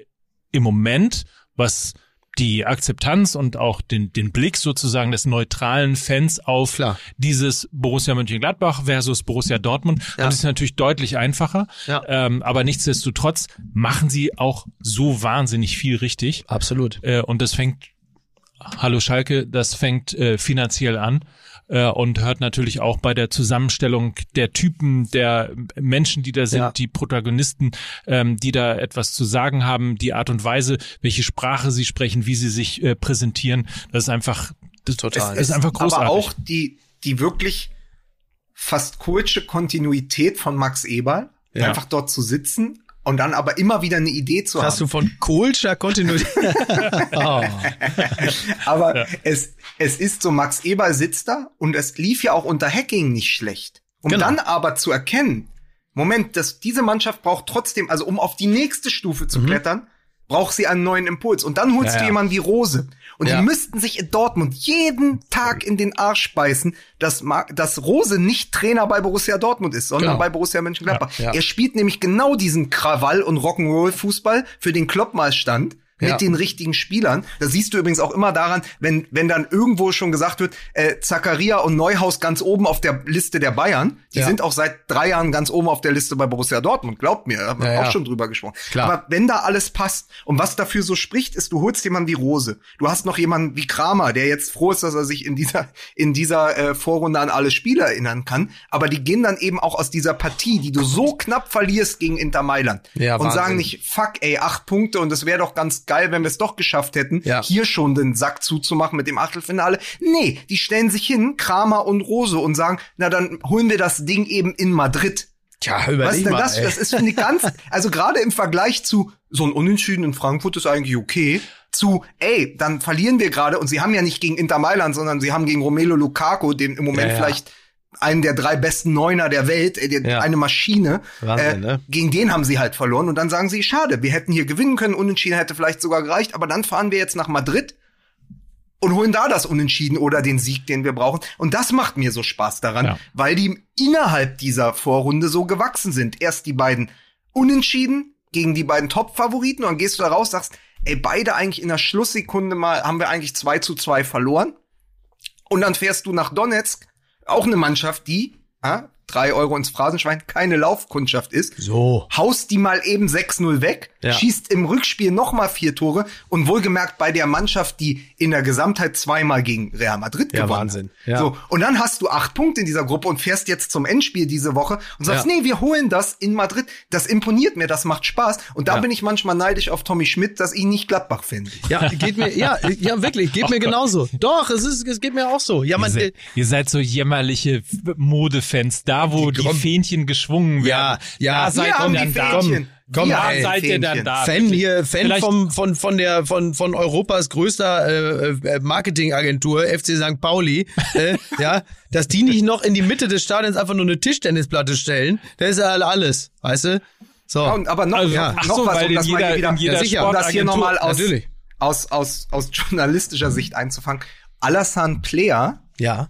im Moment, was die Akzeptanz und auch den, den Blick sozusagen des neutralen Fans auf
Klar.
dieses Borussia Mönchengladbach versus Borussia Dortmund,
Ja.
haben es natürlich deutlich einfacher.
Ja.
Ähm, aber nichtsdestotrotz machen sie auch so wahnsinnig viel richtig.
Absolut.
Äh, und das fängt, hallo Schalke, das fängt äh, finanziell an äh, und hört natürlich auch bei der Zusammenstellung der Typen, der Menschen, die da sind,
Ja.
die Protagonisten, ähm, die da etwas zu sagen haben, die Art und Weise, welche Sprache sie sprechen, wie sie sich äh, präsentieren. Das ist einfach, das,
Total.
Es ist einfach großartig.
Aber auch die, die wirklich fast kultische Kontinuität von Max Eberl,
Ja.
einfach dort zu sitzen und dann aber immer wieder eine Idee zu
Hast
haben.
du von Kohlscher Kontinuität? *laughs* oh.
Aber es, es ist so, Max Eberl sitzt da und es lief ja auch unter Hacking nicht schlecht. Um
Genau.
dann aber zu erkennen, Moment, dass diese Mannschaft braucht trotzdem, also um auf die nächste Stufe zu klettern, braucht sie einen neuen Impuls. Und dann holst.
Ja,
du
ja.
jemanden wie Rose. Und
Ja.
die müssten sich in Dortmund jeden Tag in den Arsch beißen, dass, Ma- dass Rose nicht Trainer bei Borussia Dortmund ist, sondern
Genau.
bei Borussia Mönchengladbach. Er spielt nämlich genau diesen Krawall- und Rock'n'Roll-Fußball, für den Klopp mal stand. Mit
Ja.
den richtigen Spielern. Das siehst du übrigens auch immer daran, wenn, wenn dann irgendwo schon gesagt wird, äh, Zakaria und Neuhaus ganz oben auf der Liste der Bayern. Die
Ja.
sind auch seit drei Jahren ganz oben auf der Liste bei Borussia Dortmund. Glaubt mir, da haben wir
Ja,
auch schon drüber gesprochen.
Klar.
Aber wenn da alles passt und was dafür so spricht, ist, du holst jemanden wie Rose. Du hast noch jemanden wie Kramer, der jetzt froh ist, dass er sich in dieser, in dieser äh, Vorrunde an alle Spiele erinnern kann. Aber die gehen dann eben auch aus dieser Partie, die du so knapp verlierst gegen Inter Mailand.
Ja,
und
Wahnsinn.
sagen nicht, fuck, ey, acht Punkte und es wäre doch ganz geil, wenn wir es doch geschafft hätten,
Ja.
hier schon den Sack zuzumachen mit dem Achtelfinale. Nee, die stellen sich hin, Kramer und Rose, und sagen, na dann holen wir das Ding eben in Madrid.
Tja,
Was
überleg
ist denn
mal.
das?
ey.
Das ist ich ganz, *laughs* also gerade im Vergleich zu so ein Unentschieden in Frankfurt ist eigentlich okay. Zu, ey, dann verlieren wir gerade und sie haben ja nicht gegen Inter Mailand, sondern sie haben gegen Romelu Lukaku, den im Moment
Ja, ja.
vielleicht einen der drei besten Neuner der Welt, äh,
Ja.
eine Maschine.
Wahnsinn,
äh,
ne?
Gegen den haben sie halt verloren und dann sagen sie, schade, wir hätten hier gewinnen können, Unentschieden hätte vielleicht sogar gereicht, aber dann fahren wir jetzt nach Madrid und holen da das Unentschieden oder den Sieg, den wir brauchen. Und das macht mir so Spaß daran,
Ja.
weil die innerhalb dieser Vorrunde so gewachsen sind. Erst die beiden Unentschieden gegen die beiden Top-Favoriten und dann gehst du da raus, sagst, ey, beide eigentlich in der Schlusssekunde mal, haben wir eigentlich 2 zu 2 verloren. Und dann fährst du nach Donetsk, auch eine Mannschaft, die, ah, drei Euro ins Phrasenschwein, keine Laufkundschaft ist.
So.
Haust die mal eben 6-0 weg,
Ja.
schießt im Rückspiel noch mal vier Tore und wohlgemerkt bei der Mannschaft, die in der Gesamtheit zweimal gegen Real Madrid
Ja,
gewonnen
Wahnsinn.
hat.
Ja.
So, und dann hast du acht Punkte in dieser Gruppe und fährst jetzt zum Endspiel diese Woche und sagst,
Ja.
nee, wir holen das in Madrid. Das imponiert mir, das macht Spaß. Und da
Ja.
bin ich manchmal neidisch auf Tommy Schmidt, dass ihn nicht Gladbach findet.
Ja, geht mir, ja, ja, wirklich, geht *laughs* mir genauso. Doch, es ist, es geht mir auch so. Ja,
Ihr
man,
seid, ihr seid so jämmerliche Modefans. Da, wo die,
komm.
Fähnchen geschwungen
Ja,
werden,
ja.
da seid ihr
die
dann da.
Fähnchen.
Komm,
Wir
ey,
seid ihr dann da?
Fan hier, Fan
Vielleicht-
vom, von, von der, von, von Europas größter äh, äh, Marketingagentur, FC St. Pauli, äh, *laughs* ja, dass die nicht noch in die Mitte des Stadions einfach nur eine Tischtennisplatte stellen, das ist ja alles, weißt du? So.
Ja, und, aber noch,
Also, ach
noch
so,
was, um das mal
jeder-
hier wieder,
in jeder
Ja, sicher.
um das hier
Sportagentur-
nochmal aus,
Natürlich.
aus, aus, aus journalistischer Sicht einzufangen. Alassane Player
ja.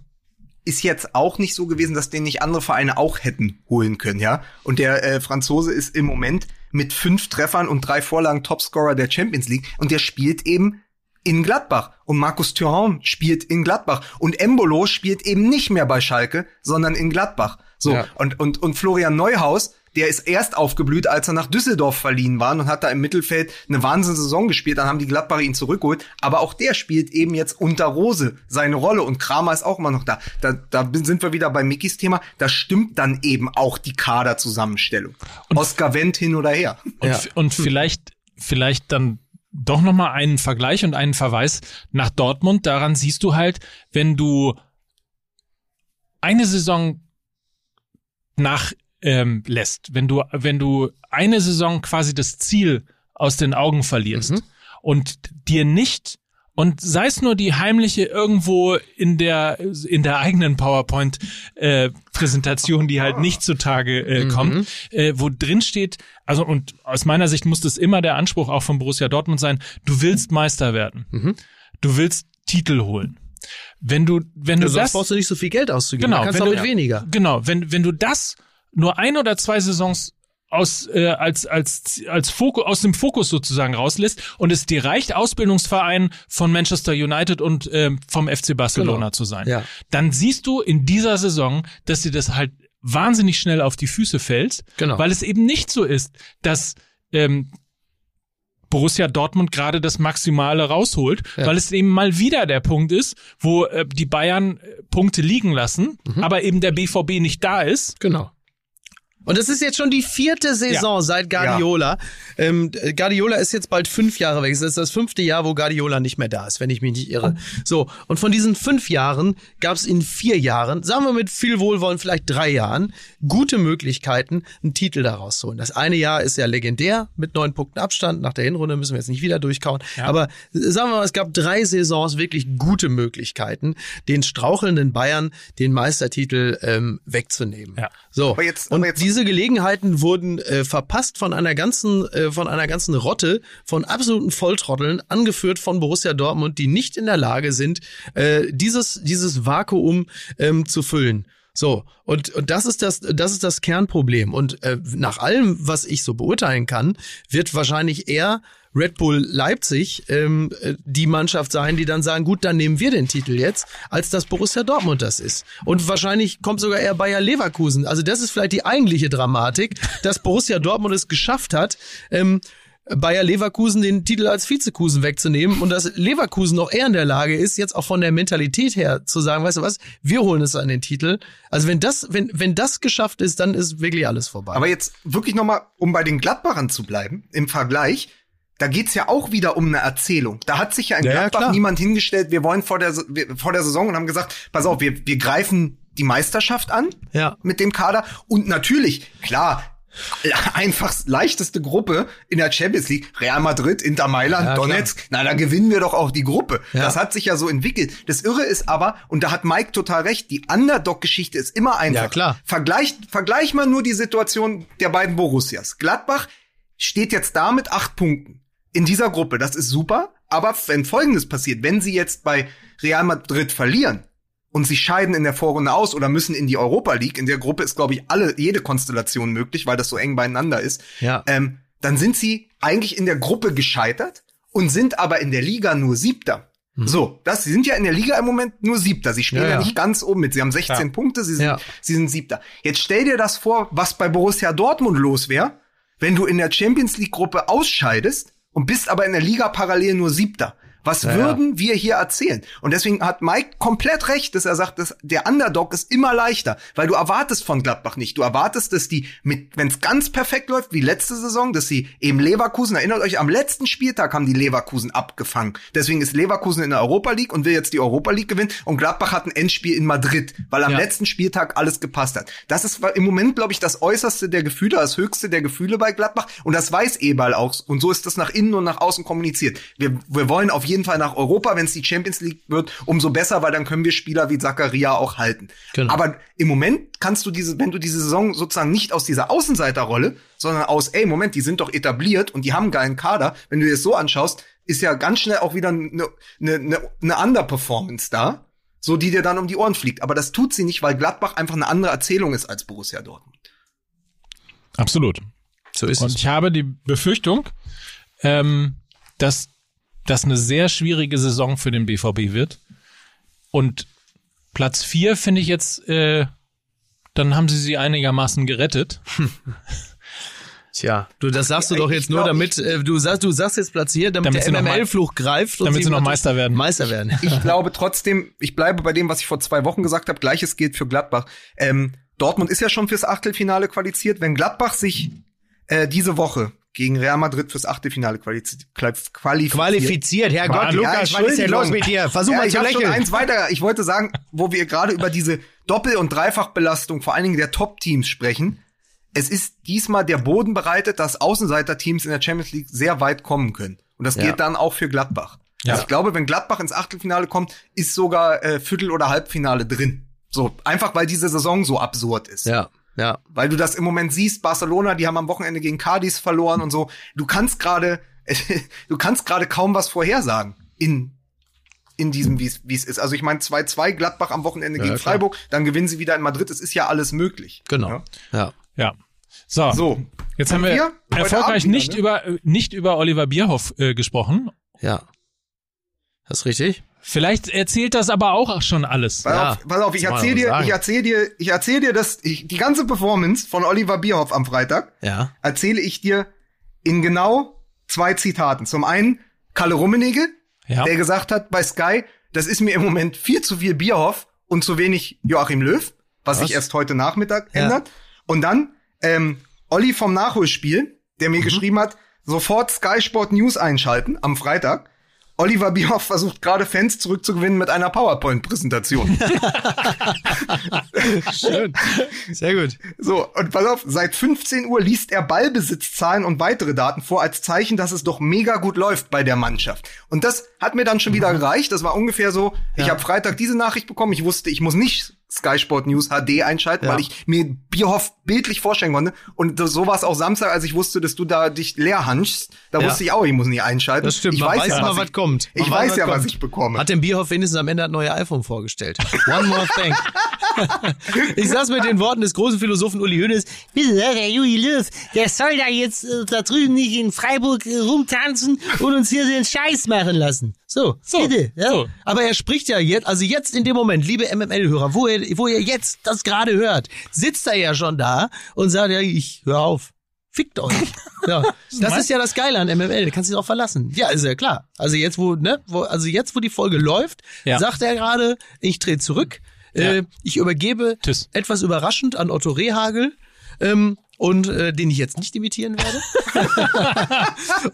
Ist jetzt auch nicht so gewesen, dass den nicht andere Vereine auch hätten holen können, ja. Und der äh, Franzose ist im Moment mit fünf Treffern und drei Vorlagen Topscorer der Champions League und der spielt eben in Gladbach. Und Markus Thuram spielt in Gladbach. Und Embolo spielt eben nicht mehr bei Schalke, sondern in Gladbach. So,
Ja.
und, und, und Florian Neuhaus, der ist erst aufgeblüht, als er nach Düsseldorf verliehen war und hat da im Mittelfeld eine Wahnsinnssaison gespielt. Dann haben die Gladbacher ihn zurückgeholt. Aber auch der spielt eben jetzt unter Rose seine Rolle und Kramer ist auch immer noch da. Da, da sind wir wieder bei Mickys Thema. Da stimmt dann eben auch die Kaderzusammenstellung. Oscar Wendt hin oder her.
Und,
Ja.
und vielleicht, vielleicht dann doch nochmal einen Vergleich und einen Verweis nach Dortmund. Daran siehst du halt, wenn du eine Saison nach ähm, lässt, wenn du, wenn du eine Saison quasi das Ziel aus den Augen verlierst
Mhm.
und dir nicht und sei es nur die heimliche irgendwo in der in der eigenen PowerPoint äh, Präsentation, die halt nicht zutage äh,
Mhm.
kommt, äh, wo drin steht, also und aus meiner Sicht muss das immer der Anspruch auch von Borussia Dortmund sein, du willst Meister werden.
Mhm.
Du willst Titel holen. Wenn du wenn du
Sonst
das
brauchst du nicht so viel Geld auszugeben.
Genau,
du kannst
wenn
auch
du-
mit weniger.
Genau, wenn, wenn du das nur ein oder zwei Saisons aus äh, als als als Fokus aus dem Fokus sozusagen rauslässt und es dir reicht Ausbildungsverein von Manchester United und ähm, vom FC Barcelona
Genau.
zu sein,
Ja.
dann siehst du in dieser Saison, dass dir das halt wahnsinnig schnell auf die Füße fällt,
Genau.
weil es eben nicht so ist, dass ähm, Borussia Dortmund gerade das Maximale rausholt,
Ja.
weil es eben mal wieder der Punkt ist, wo äh, die Bayern äh, Punkte liegen lassen,
Mhm.
aber eben der BVB nicht da ist.
Genau. Und das ist jetzt schon die vierte Saison seit Guardiola. Ähm, Guardiola ist jetzt bald fünf Jahre weg. Es ist das fünfte Jahr, wo Guardiola nicht mehr da ist, wenn ich mich nicht irre. So, und von diesen fünf Jahren gab es in vier Jahren, sagen wir mit viel Wohlwollen vielleicht drei Jahren, gute Möglichkeiten, einen Titel daraus zu holen. Das eine Jahr ist ja legendär mit neun Punkten Abstand. Nach der Hinrunde müssen wir jetzt nicht wieder durchkauen. Aber sagen wir mal, es gab drei Saisons wirklich gute Möglichkeiten, den strauchelnden Bayern den Meistertitel ähm, wegzunehmen.
Ja.
So.
Aber jetzt-
und
aber jetzt-
diese Gelegenheiten wurden äh, verpasst von einer ganzen, äh, von einer ganzen Rotte von absoluten Volltrotteln, angeführt von Borussia Dortmund, die nicht in der Lage sind, äh, dieses dieses Vakuum ähm, zu füllen. So und und das ist das das ist das Kernproblem. Und äh, nach allem, was ich so beurteilen kann, wird wahrscheinlich eher Red Bull Leipzig ähm, äh, die Mannschaft sein, die dann sagen, gut, dann nehmen wir den Titel jetzt, als dass Borussia Dortmund das ist. Und wahrscheinlich kommt sogar eher Bayer Leverkusen. Also das ist vielleicht die eigentliche Dramatik, dass Borussia Dortmund es geschafft hat, ähm, Bayer Leverkusen den Titel als Vizekusen wegzunehmen und dass Leverkusen noch eher in der Lage ist, jetzt auch von der Mentalität her zu sagen, weißt du was, wir holen es an den Titel. Also wenn das, wenn, wenn das geschafft ist, dann ist wirklich alles vorbei.
Aber jetzt wirklich noch mal, um bei den Gladbachern zu bleiben, im Vergleich, da geht's ja auch wieder um eine Erzählung. Da hat sich ja in
Ja,
Gladbach
klar.
niemand hingestellt, wir wollen vor der, wir, vor der Saison und haben gesagt, pass auf, wir, wir greifen die Meisterschaft an
Ja.
mit dem Kader. Und natürlich, klar, *laughs* einfach leichteste Gruppe in der Champions League, Real Madrid, Inter Mailand,
Ja, klar.
Donetsk, na, da gewinnen wir doch auch die Gruppe.
Ja.
Das hat sich ja so entwickelt. Das Irre ist aber, und da hat Mike total recht, die Underdog-Geschichte ist immer einfach.
Ja, klar.
Vergleich, vergleich mal nur die Situation der beiden Borussias. Gladbach steht jetzt da mit acht Punkten in dieser Gruppe. Das ist super. Aber wenn Folgendes passiert, wenn sie jetzt bei Real Madrid verlieren und sie scheiden in der Vorrunde aus oder müssen in die Europa League, in der Gruppe ist, glaube ich, alle, jede Konstellation möglich, weil das so eng beieinander ist,
Ja.
ähm, dann sind sie eigentlich in der Gruppe gescheitert und sind aber in der Liga nur Siebter. So, das, sie sind ja in der Liga im Moment nur Siebter. Sie spielen
Ja,
ja,
ja.
nicht ganz oben mit. Sie haben 16
Ja.
Punkte, sie sind,
Ja.
sie sind Siebter. Jetzt stell dir das vor, was bei Borussia Dortmund los wäre, wenn du in der Champions League Gruppe ausscheidest und bist aber in der Liga parallel nur Siebter. Was würden wir hier erzählen? Und deswegen hat Mike komplett recht, dass er sagt, dass der Underdog ist immer leichter, weil du erwartest von Gladbach nicht. Du erwartest, dass die mit, wenn es ganz perfekt läuft, wie letzte Saison, dass sie eben Leverkusen, erinnert euch, am letzten Spieltag haben die Leverkusen abgefangen. Deswegen ist Leverkusen in der Europa League und will jetzt die Europa League gewinnen und Gladbach hat ein Endspiel in Madrid, weil am
Ja.
letzten Spieltag alles gepasst hat. Das ist im Moment, glaube ich, das äußerste der Gefühle, das höchste der Gefühle bei Gladbach und das weiß Eberl auch und so ist das nach innen und nach außen kommuniziert. Wir, wir wollen auf jeden Fall nach Europa, wenn es die Champions League wird, umso besser, weil dann können wir Spieler wie Zakaria auch halten.
Genau.
Aber im Moment kannst du diese, wenn du diese Saison sozusagen nicht aus dieser Außenseiterrolle, sondern aus, ey, Moment, die sind doch etabliert und die haben einen geilen Kader, wenn du dir das so anschaust, ist ja ganz schnell auch wieder eine, eine, eine, eine Underperformance da, so die dir dann um die Ohren fliegt. Aber das tut sie nicht, weil Gladbach einfach eine andere Erzählung ist als Borussia Dortmund.
Absolut.
So ist
Und
es.
ich habe die Befürchtung, ähm, dass das eine sehr schwierige Saison für den BVB wird. Und Platz vier finde ich jetzt, äh, dann haben sie sie einigermaßen gerettet. *laughs*
Tja, du, das sagst du
Ich-
doch
ich
jetzt nur,
glaub,
damit, äh, du sagst, du sagst jetzt platziert, damit,
Damit sie
der MML-Fluch greift. und
damit sie noch Meister werden.
Meister werden.
Ich *laughs* glaube trotzdem, ich bleibe bei dem, was ich vor zwei Wochen gesagt habe. Gleiches gilt für Gladbach. Ähm, Dortmund ist ja schon fürs Achtelfinale qualifiziert. Wenn Gladbach sich äh, diese Woche gegen Real Madrid fürs Achtelfinale qualifiziert, qualifiziert
Qualifiziert, Herrgott,
Ja,
Lukas, was ist denn los mit dir? Versuch
ja,
mal
ich
zu
hab schon
lächeln.
eins weiter. Ich wollte sagen, wo wir gerade über diese Doppel- und Dreifachbelastung vor allen Dingen der Top-Teams sprechen. Es ist diesmal der Boden bereitet, dass Außenseiter-Teams in der Champions League sehr weit kommen können. Und das
Ja.
gilt dann auch für Gladbach.
Ja.
Also ich glaube, wenn Gladbach ins Achtelfinale kommt, ist sogar äh, Viertel- oder Halbfinale drin. So, einfach weil diese Saison so absurd ist.
Ja, ja.
Weil du das im Moment siehst, Barcelona, die haben am Wochenende gegen Cadiz verloren und so. Du kannst gerade, *laughs* du kannst gerade kaum was vorhersagen in in diesem, wie es wie es ist. Also ich meine 2-2 Gladbach am Wochenende gegen
klar.
Freiburg, dann gewinnen sie wieder in Madrid. Es ist ja alles möglich.
Genau.
Ja.
Ja.
Ja. So,
So,
jetzt haben wir
wir?
Erfolgreich
wieder,
nicht
ne?
über nicht über Oliver Bierhoff äh, gesprochen.
Ja. Das ist richtig?
Vielleicht erzählt das aber auch schon alles.
pass
Ja,
auf, pass auf, ich erzähl dir, ich erzähl dir, ich erzähl dir das, ich, die ganze Performance von Oliver Bierhoff am Freitag
Ja.
erzähle ich dir in genau zwei Zitaten. Zum einen Kalle Rummenigge,
Ja.
der gesagt hat bei Sky, das ist mir im Moment viel zu viel Bierhoff und zu wenig Joachim Löw, was, sich erst heute Nachmittag
Ja.
ändert. Und dann ähm, Olli vom Nachholspiel, der
Mhm.
mir geschrieben hat, sofort Sky Sport News einschalten am Freitag. Oliver Bierhoff versucht gerade Fans zurückzugewinnen mit einer PowerPoint-Präsentation. *laughs*
Schön. Sehr gut.
So, und pass auf, seit 15 Uhr liest er Ballbesitzzahlen und weitere Daten vor als Zeichen, dass es doch mega gut läuft bei der Mannschaft. Und das hat mir dann schon wieder gereicht. Das war ungefähr so, ich habe Freitag diese Nachricht bekommen, ich wusste, ich muss nicht Sky Sport News HD einschalten,
Ja.
weil ich mir Bierhoff bildlich vorstellen konnte. Und so war es auch Samstag, als ich wusste, dass du da dich leer hanschst. Da
Ja.
wusste ich auch, ich muss nicht einschalten.
Das stimmt.
Ich
Man
weiß,
weiß
ja, was
was
ich,
kommt. Man
Ich weiß, ja, was
kommt.
ich bekomme.
Hat dem Bierhoff wenigstens am Ende das neue iPhone vorgestellt. *laughs* One more thing. *laughs* ich saß mit den Worten des großen Philosophen Uli Hoeneß.
Bitte, der Juli Löw, der soll da jetzt äh, da drüben nicht in Freiburg äh, rumtanzen und uns hier den Scheiß machen lassen. So,
So,
bitte. Ja?
so.
Aber er spricht ja jetzt, also jetzt in dem Moment, liebe MML-Hörer, wo ihr, wo ihr jetzt das gerade hört, sitzt er ja schon da und sagt, ja, ich hör auf. Fickt euch. *laughs* Ja, das ist ja das Geile an MML, da kannst du dich auch verlassen. Ja, ist ja klar. Also jetzt, wo, ne, wo, also jetzt, wo die Folge läuft,
Ja.
sagt er gerade, ich drehe zurück, äh,
Ja.
ich übergebe
Tschüss.
etwas überraschend an Otto Rehagel, ähm, und äh, den ich jetzt nicht imitieren werde.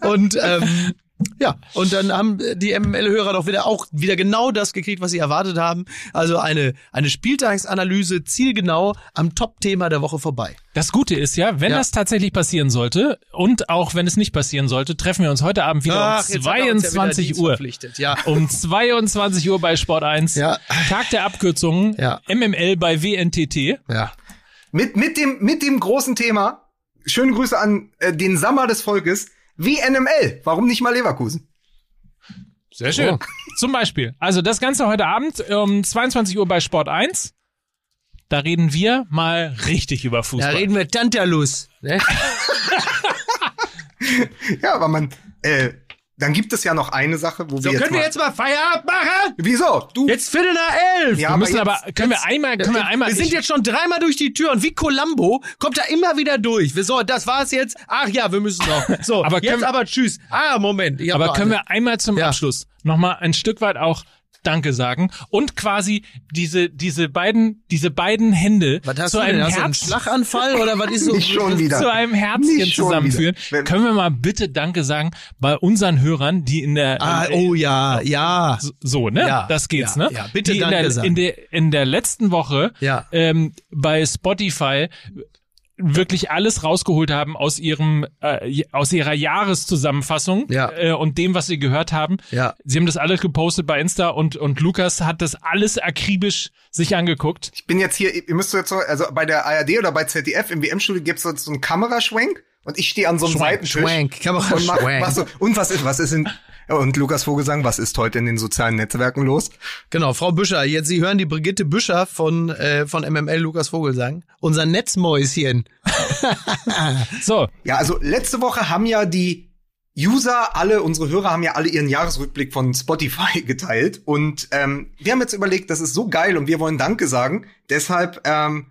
*laughs* *laughs* und ähm, ja, und dann haben die MML-Hörer doch wieder auch wieder genau das gekriegt, was sie erwartet haben. Also eine, eine Spieltagsanalyse zielgenau am Top-Thema der Woche vorbei.
Das Gute ist ja, wenn
Ja.
das tatsächlich passieren sollte und auch wenn es nicht passieren sollte, treffen wir uns heute Abend wieder um 22 Uhr.
Ja.
Um 22 Uhr bei Sport 1.
Ja.
Tag der Abkürzungen.
Ja.
MML bei WNTT.
Ja.
Mit, mit, dem, mit dem großen Thema, schöne Grüße an äh, den Sammer des Volkes, wie NML. Warum nicht mal Leverkusen?
Sehr schön. Zum Beispiel. Also das Ganze heute Abend um 22 Uhr bei Sport 1. Da reden wir mal richtig über
Da
Fußball.
reden wir Tantalus. Ne? *laughs*
Ja, aber man, äh, dann gibt es ja noch eine Sache, wo
So,
wir jetzt
können
mal,
wir jetzt mal Feierabend machen?
Wieso? Du
Jetzt Viertel nach elf.
Ja,
wir müssen
jetzt-
aber, können wir einmal, können wir einmal,
wir sind jetzt schon dreimal durch die Tür und wie Columbo kommt er immer wieder durch. Wir- So, das war's jetzt. Ach ja, wir müssen noch. *laughs* So,
Aber
jetzt
wir-
aber tschüss. Ah, Moment.
Aber können
eine.
wir einmal zum
Ja.
Abschluss nochmal ein Stück weit auch Danke sagen und quasi diese, diese beiden, diese beiden Hände
Was hast
zu
du denn?
einem
Hast du einen
Herz,
Schlaganfall oder was ist so? *laughs*
nicht schon wieder.
zu einem Herzchen zusammenführen. Können wir mal bitte Danke sagen bei unseren Hörern, die in der,
Ah,
äh,
oh ja, ja.
so- so, ne?
Ja,
das geht's,
ja,
ne?
ja, bitte
die in
Danke
der,
sagen.
in der in der letzten Woche
Ja.
ähm, bei Spotify wirklich alles rausgeholt haben aus ihrem äh, aus ihrer Jahreszusammenfassung
Ja.
äh, und dem, was sie gehört haben.
Ja.
Sie haben das alles gepostet bei Insta und und Lukas hat das alles akribisch sich angeguckt.
Ich bin jetzt hier, ihr müsst jetzt so, also bei der ARD oder bei ZDF im WM-Studio gibt's so, so einen Kameraschwenk und ich stehe an so einem
Schwenk,
Seitentisch
Schwenk, Kameraschwenk.
und mach, mach so, und was ist, was ist in, und Lukas Vogelsang, was ist heute in den sozialen Netzwerken los?
Genau, Frau Büscher, jetzt Sie hören die Brigitte Büscher von äh, von MML Lukas Vogelsang, unser Netzmäuschen. *laughs*
So,
Ja, also letzte Woche haben ja die User, alle unsere Hörer haben ja alle ihren Jahresrückblick von Spotify *laughs* geteilt und ähm, wir haben jetzt überlegt, das ist so geil und wir wollen Danke sagen. Deshalb ähm,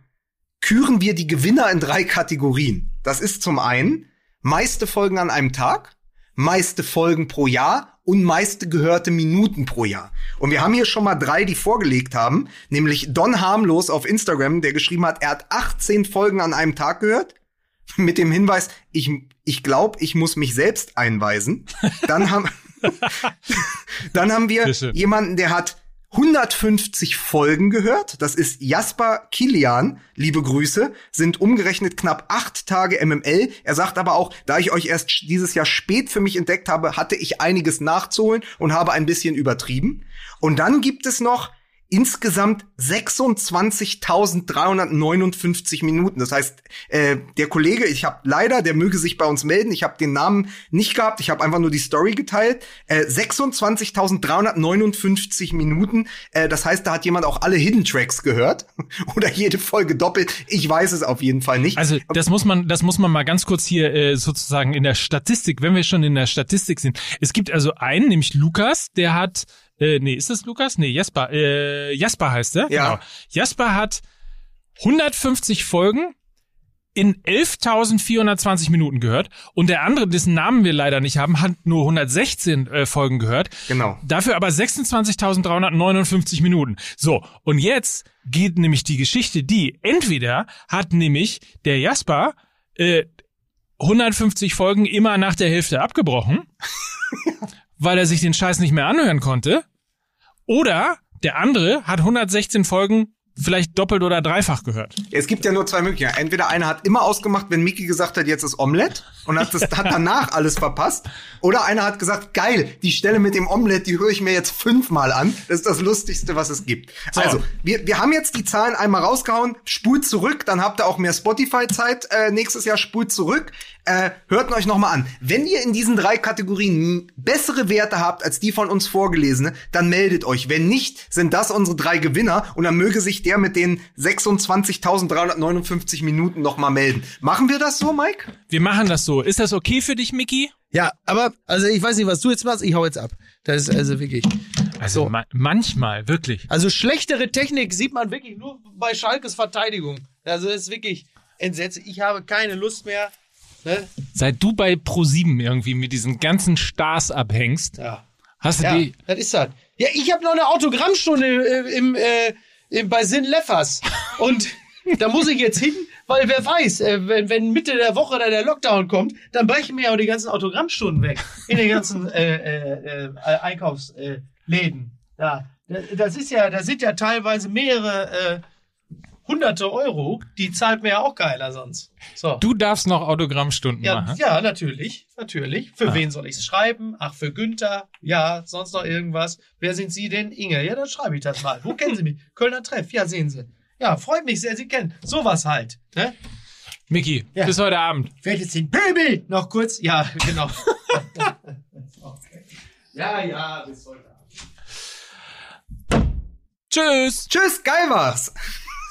küren wir die Gewinner in drei Kategorien. Das ist zum einen meiste Folgen an einem Tag, meiste Folgen pro Jahr und meiste gehörte Minuten pro Jahr. Und wir haben hier schon mal drei, die vorgelegt haben, nämlich Don Harmlos auf Instagram, der geschrieben hat, er hat 18 Folgen an einem Tag gehört *laughs* mit dem Hinweis, ich, ich glaube, ich muss mich selbst einweisen. Dann haben, *laughs* dann haben wir jemanden, der hat 150 Folgen gehört. Das ist Jasper Kilian. Liebe Grüße. Sind umgerechnet knapp acht Tage MML. Er sagt aber auch, da ich euch erst dieses Jahr spät für mich entdeckt habe, hatte ich einiges nachzuholen und habe ein bisschen übertrieben. Und dann gibt es noch insgesamt 26.359 Minuten. Das heißt, äh, der Kollege, ich habe leider, der möge sich bei uns melden. Ich habe den Namen nicht gehabt. Ich habe einfach nur die Story geteilt. Äh, 26.359 Minuten. Äh, das heißt, da hat jemand auch alle Hidden Tracks gehört *laughs* oder jede Folge doppelt. Ich weiß es auf jeden Fall nicht.
Also das muss man, das muss man mal ganz kurz hier äh, sozusagen in der Statistik, wenn wir schon in der Statistik sind. Es gibt also einen, nämlich Lukas, der hat, äh, nee, ist das Lukas? Nee, Jasper, äh, Jasper heißt er.
Ja.
Genau. Jasper hat 150 Folgen in 11.420 Minuten gehört und der andere, dessen Namen wir leider nicht haben, hat nur 116 äh, Folgen gehört.
Genau.
Dafür aber 26.359 Minuten. So, und jetzt geht nämlich die Geschichte, die entweder hat nämlich der Jasper äh, 150 Folgen immer nach der Hälfte abgebrochen, *laughs* weil er sich den Scheiß nicht mehr anhören konnte, oder der andere hat 116 Folgen vielleicht doppelt oder dreifach gehört.
Es gibt ja nur zwei Möglichkeiten. Entweder einer hat immer ausgemacht, wenn Mickey gesagt hat, jetzt ist Omelette und hat, das, hat danach alles verpasst. Oder einer hat gesagt, geil, die Stelle mit dem Omelette, die höre ich mir jetzt fünfmal an. Das ist das Lustigste, was es gibt. Also, wir, wir haben jetzt die Zahlen einmal rausgehauen. Spult zurück, dann habt ihr auch mehr Spotify-Zeit äh, nächstes Jahr. Spult zurück. Äh, hört euch noch mal an. Wenn ihr in diesen drei Kategorien bessere Werte habt als die von uns vorgelesene, dann meldet euch. Wenn nicht, sind das unsere drei Gewinner und dann möge sich der mit den 26.359 Minuten noch mal melden. Machen wir das so, Mike?
Wir machen das so. Ist das okay für dich, Mickey?
Ja, aber also ich weiß nicht, was du jetzt machst. Ich hau jetzt ab. Das ist also wirklich.
Also
So.
ma manchmal, wirklich.
Also schlechtere Technik sieht man wirklich nur bei Schalkes Verteidigung. Also das ist wirklich entsetzlich. Ich habe keine Lust mehr. Ne?
Seit du bei Pro7 irgendwie mit diesen ganzen Stars abhängst,
Ja.
hast du
Ja,
die.
das ist das. Ja, ich habe noch eine Autogrammstunde äh, im, äh, im, bei Sinn Leffers. Und *laughs* da muss ich jetzt hin, weil wer weiß, äh, wenn, wenn Mitte der Woche da der Lockdown kommt, dann brechen mir ja auch die ganzen Autogrammstunden weg. In den ganzen äh, äh, äh, Einkaufsläden. Läden. ja, das- das ist ja, da sind ja teilweise mehrere hunderte Euro. Die zahlt mir ja auch geiler sonst. So.
Du darfst noch Autogrammstunden
Ja,
machen.
ja, natürlich, natürlich. Für wen soll ich es schreiben? Ach, für Günther. Ja, sonst noch irgendwas. Wer sind Sie denn? Inge. Ja, dann schreibe ich das mal. Wo kennen Sie mich? *laughs* Kölner Treff. Ja, sehen Sie. Ja, freut mich sehr, Sie kennen. Sowas halt. Ne?
Mickey,
Ja.
bis heute Abend.
Wer jetzt den Pöbel noch kurz? Ja, genau. *laughs* okay. Ja, ja, bis heute Abend.
Tschüss.
Tschüss, geil war's.